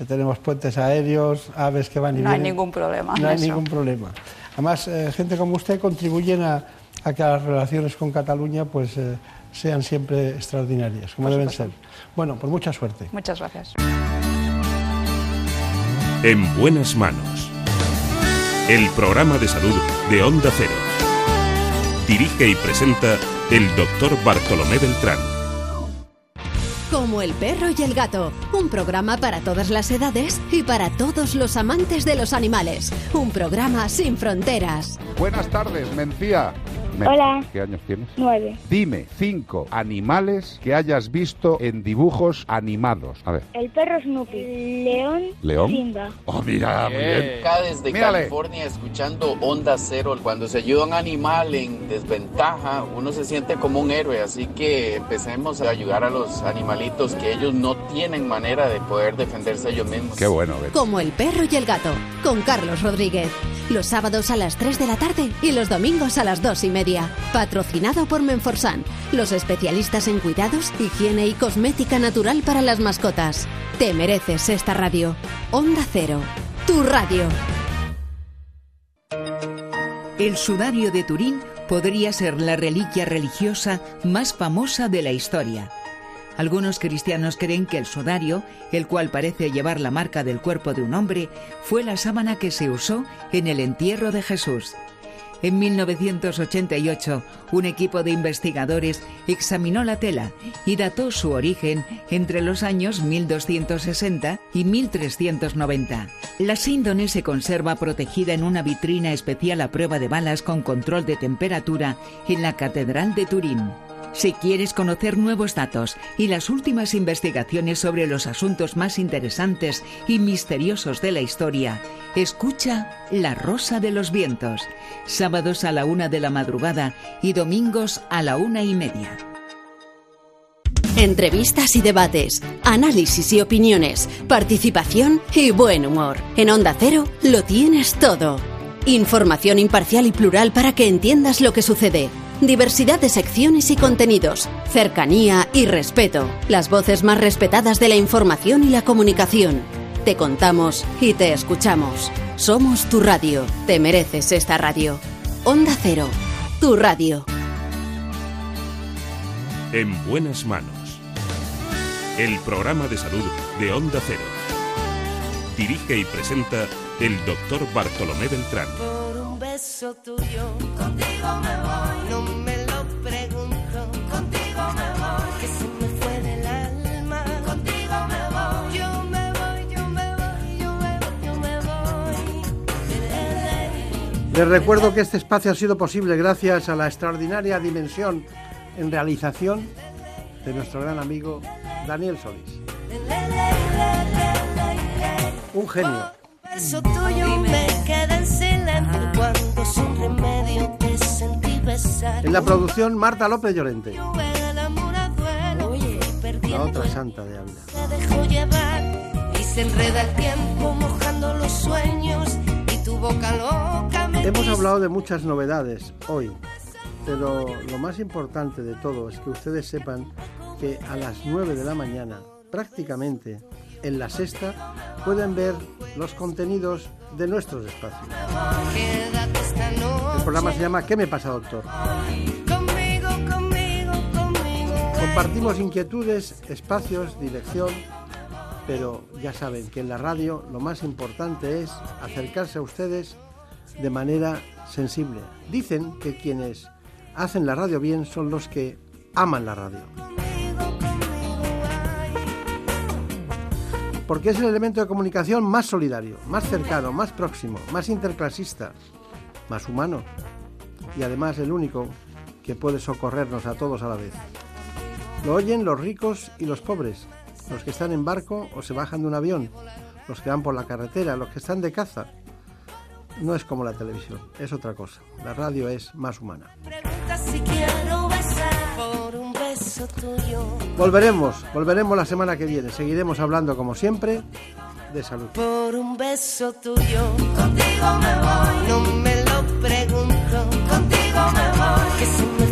eh, tenemos puentes aéreos, aves que van y no vienen. No hay ningún problema. No hay ningún problema. Además, gente como usted contribuyen a a que las relaciones con Cataluña pues, eh, sean siempre extraordinarias, como deben ser. Bueno, pues mucha suerte. Muchas gracias. En buenas manos. El programa de salud de Onda Cero. Dirige y presenta el doctor Bartolomé Beltrán. Como el perro y el gato, un programa para todas las edades y para todos los amantes de los animales. Un programa sin fronteras. Buenas tardes, Mencía. Hola. ¿Qué años tienes? Nueve. Dime cinco animales que hayas visto en dibujos animados. A ver. El perro Snoopy. León. León. Simba. Oh, mira, bien. Acá desde California escuchando Onda Cero. Cuando se ayuda a un animal en desventaja, uno se siente como un héroe. Así que empecemos a ayudar a los animalitos que ellos no tienen manera de poder defenderse ellos mismos. Qué bueno. Como el perro y el gato. Con Carlos Rodríguez. Los sábados a las 3 de la tarde y los domingos a las 2 y media patrocinado por Menforsan, los especialistas en cuidados, higiene y cosmética natural para las mascotas. Te mereces esta radio. Onda Cero, tu radio. El sudario de Turín podría ser la reliquia religiosa más famosa de la historia. Algunos cristianos creen que el sudario, el cual parece llevar la marca del cuerpo de un hombre, fue la sábana que se usó en el entierro de Jesús. En 1988, un equipo de investigadores examinó la tela y dató su origen entre los años 1260 y 1390. La síndone se conserva protegida en una vitrina especial a prueba de balas con control de temperatura en la Catedral de Turín. Si quieres conocer nuevos datos y las últimas investigaciones sobre los asuntos más interesantes y misteriosos de la historia, escucha La Rosa de los Vientos, sábados a la una de la madrugada y domingos a la una y media. Entrevistas y debates, análisis y opiniones, participación y buen humor. En Onda Cero lo tienes todo. Información imparcial y plural para que entiendas lo que sucede. Diversidad de secciones y contenidos, cercanía y respeto. Las voces más respetadas de la información y la comunicación. Te contamos y te escuchamos. Somos tu radio. Te mereces esta radio. Onda Cero, tu radio. En buenas manos. El programa de salud de Onda Cero. Dirige y presenta el doctor Bartolomé Beltrán. Beso tuyo, contigo me voy. No me lo pregunto, contigo me voy. Que se me fue del alma, contigo me voy. Yo me voy, yo me voy, yo me voy, yo me voy. Les recuerdo que este espacio ha sido posible gracias a la extraordinaria dimensión en realización de nuestro gran amigo Daniel Solís. Un genio. Beso tuyo me queda en silencio cuando sin remedio te sentí besar. En la producción Marta López Llorente, la otra santa de Ávila. se dejó llevar y se enreda el tiempo mojando los sueños y tu boca loca me Hemos hablado de muchas novedades hoy, pero lo más importante de todo es que ustedes sepan que a las 9 de la mañana, prácticamente en la sexta, pueden ver los contenidos de nuestros espacios. El programa se llama ¿Qué me pasa, doctor? Compartimos inquietudes, espacios, dirección, pero ya saben que en la radio lo más importante es acercarse a ustedes de manera sensible. Dicen que quienes hacen la radio bien son los que aman la radio. Porque es el elemento de comunicación más solidario, más cercano, más próximo, más interclasista, más humano y además el único que puede socorrernos a todos a la vez. Lo oyen los ricos y los pobres, los que están en barco o se bajan de un avión, los que van por la carretera, los que están de caza. No es como la televisión, es otra cosa. La radio es más humana. Volveremos, volveremos la semana que viene. Seguiremos hablando como siempre de salud. Por un beso tuyo, contigo me voy. No me lo pregunto, contigo me voy.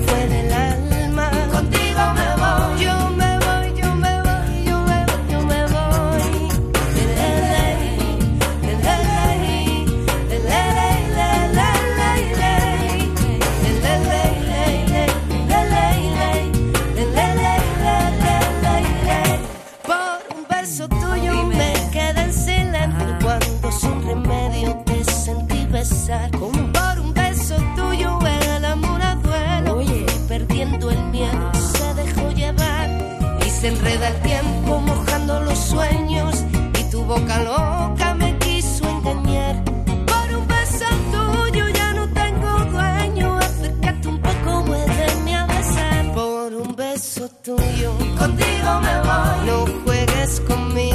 Enreda el tiempo mojando los sueños y tu boca loca me quiso engañar. Por un beso tuyo ya no tengo dueño, acércate un poco, muéveme a besar. Por un beso tuyo, contigo me voy. No juegues conmigo,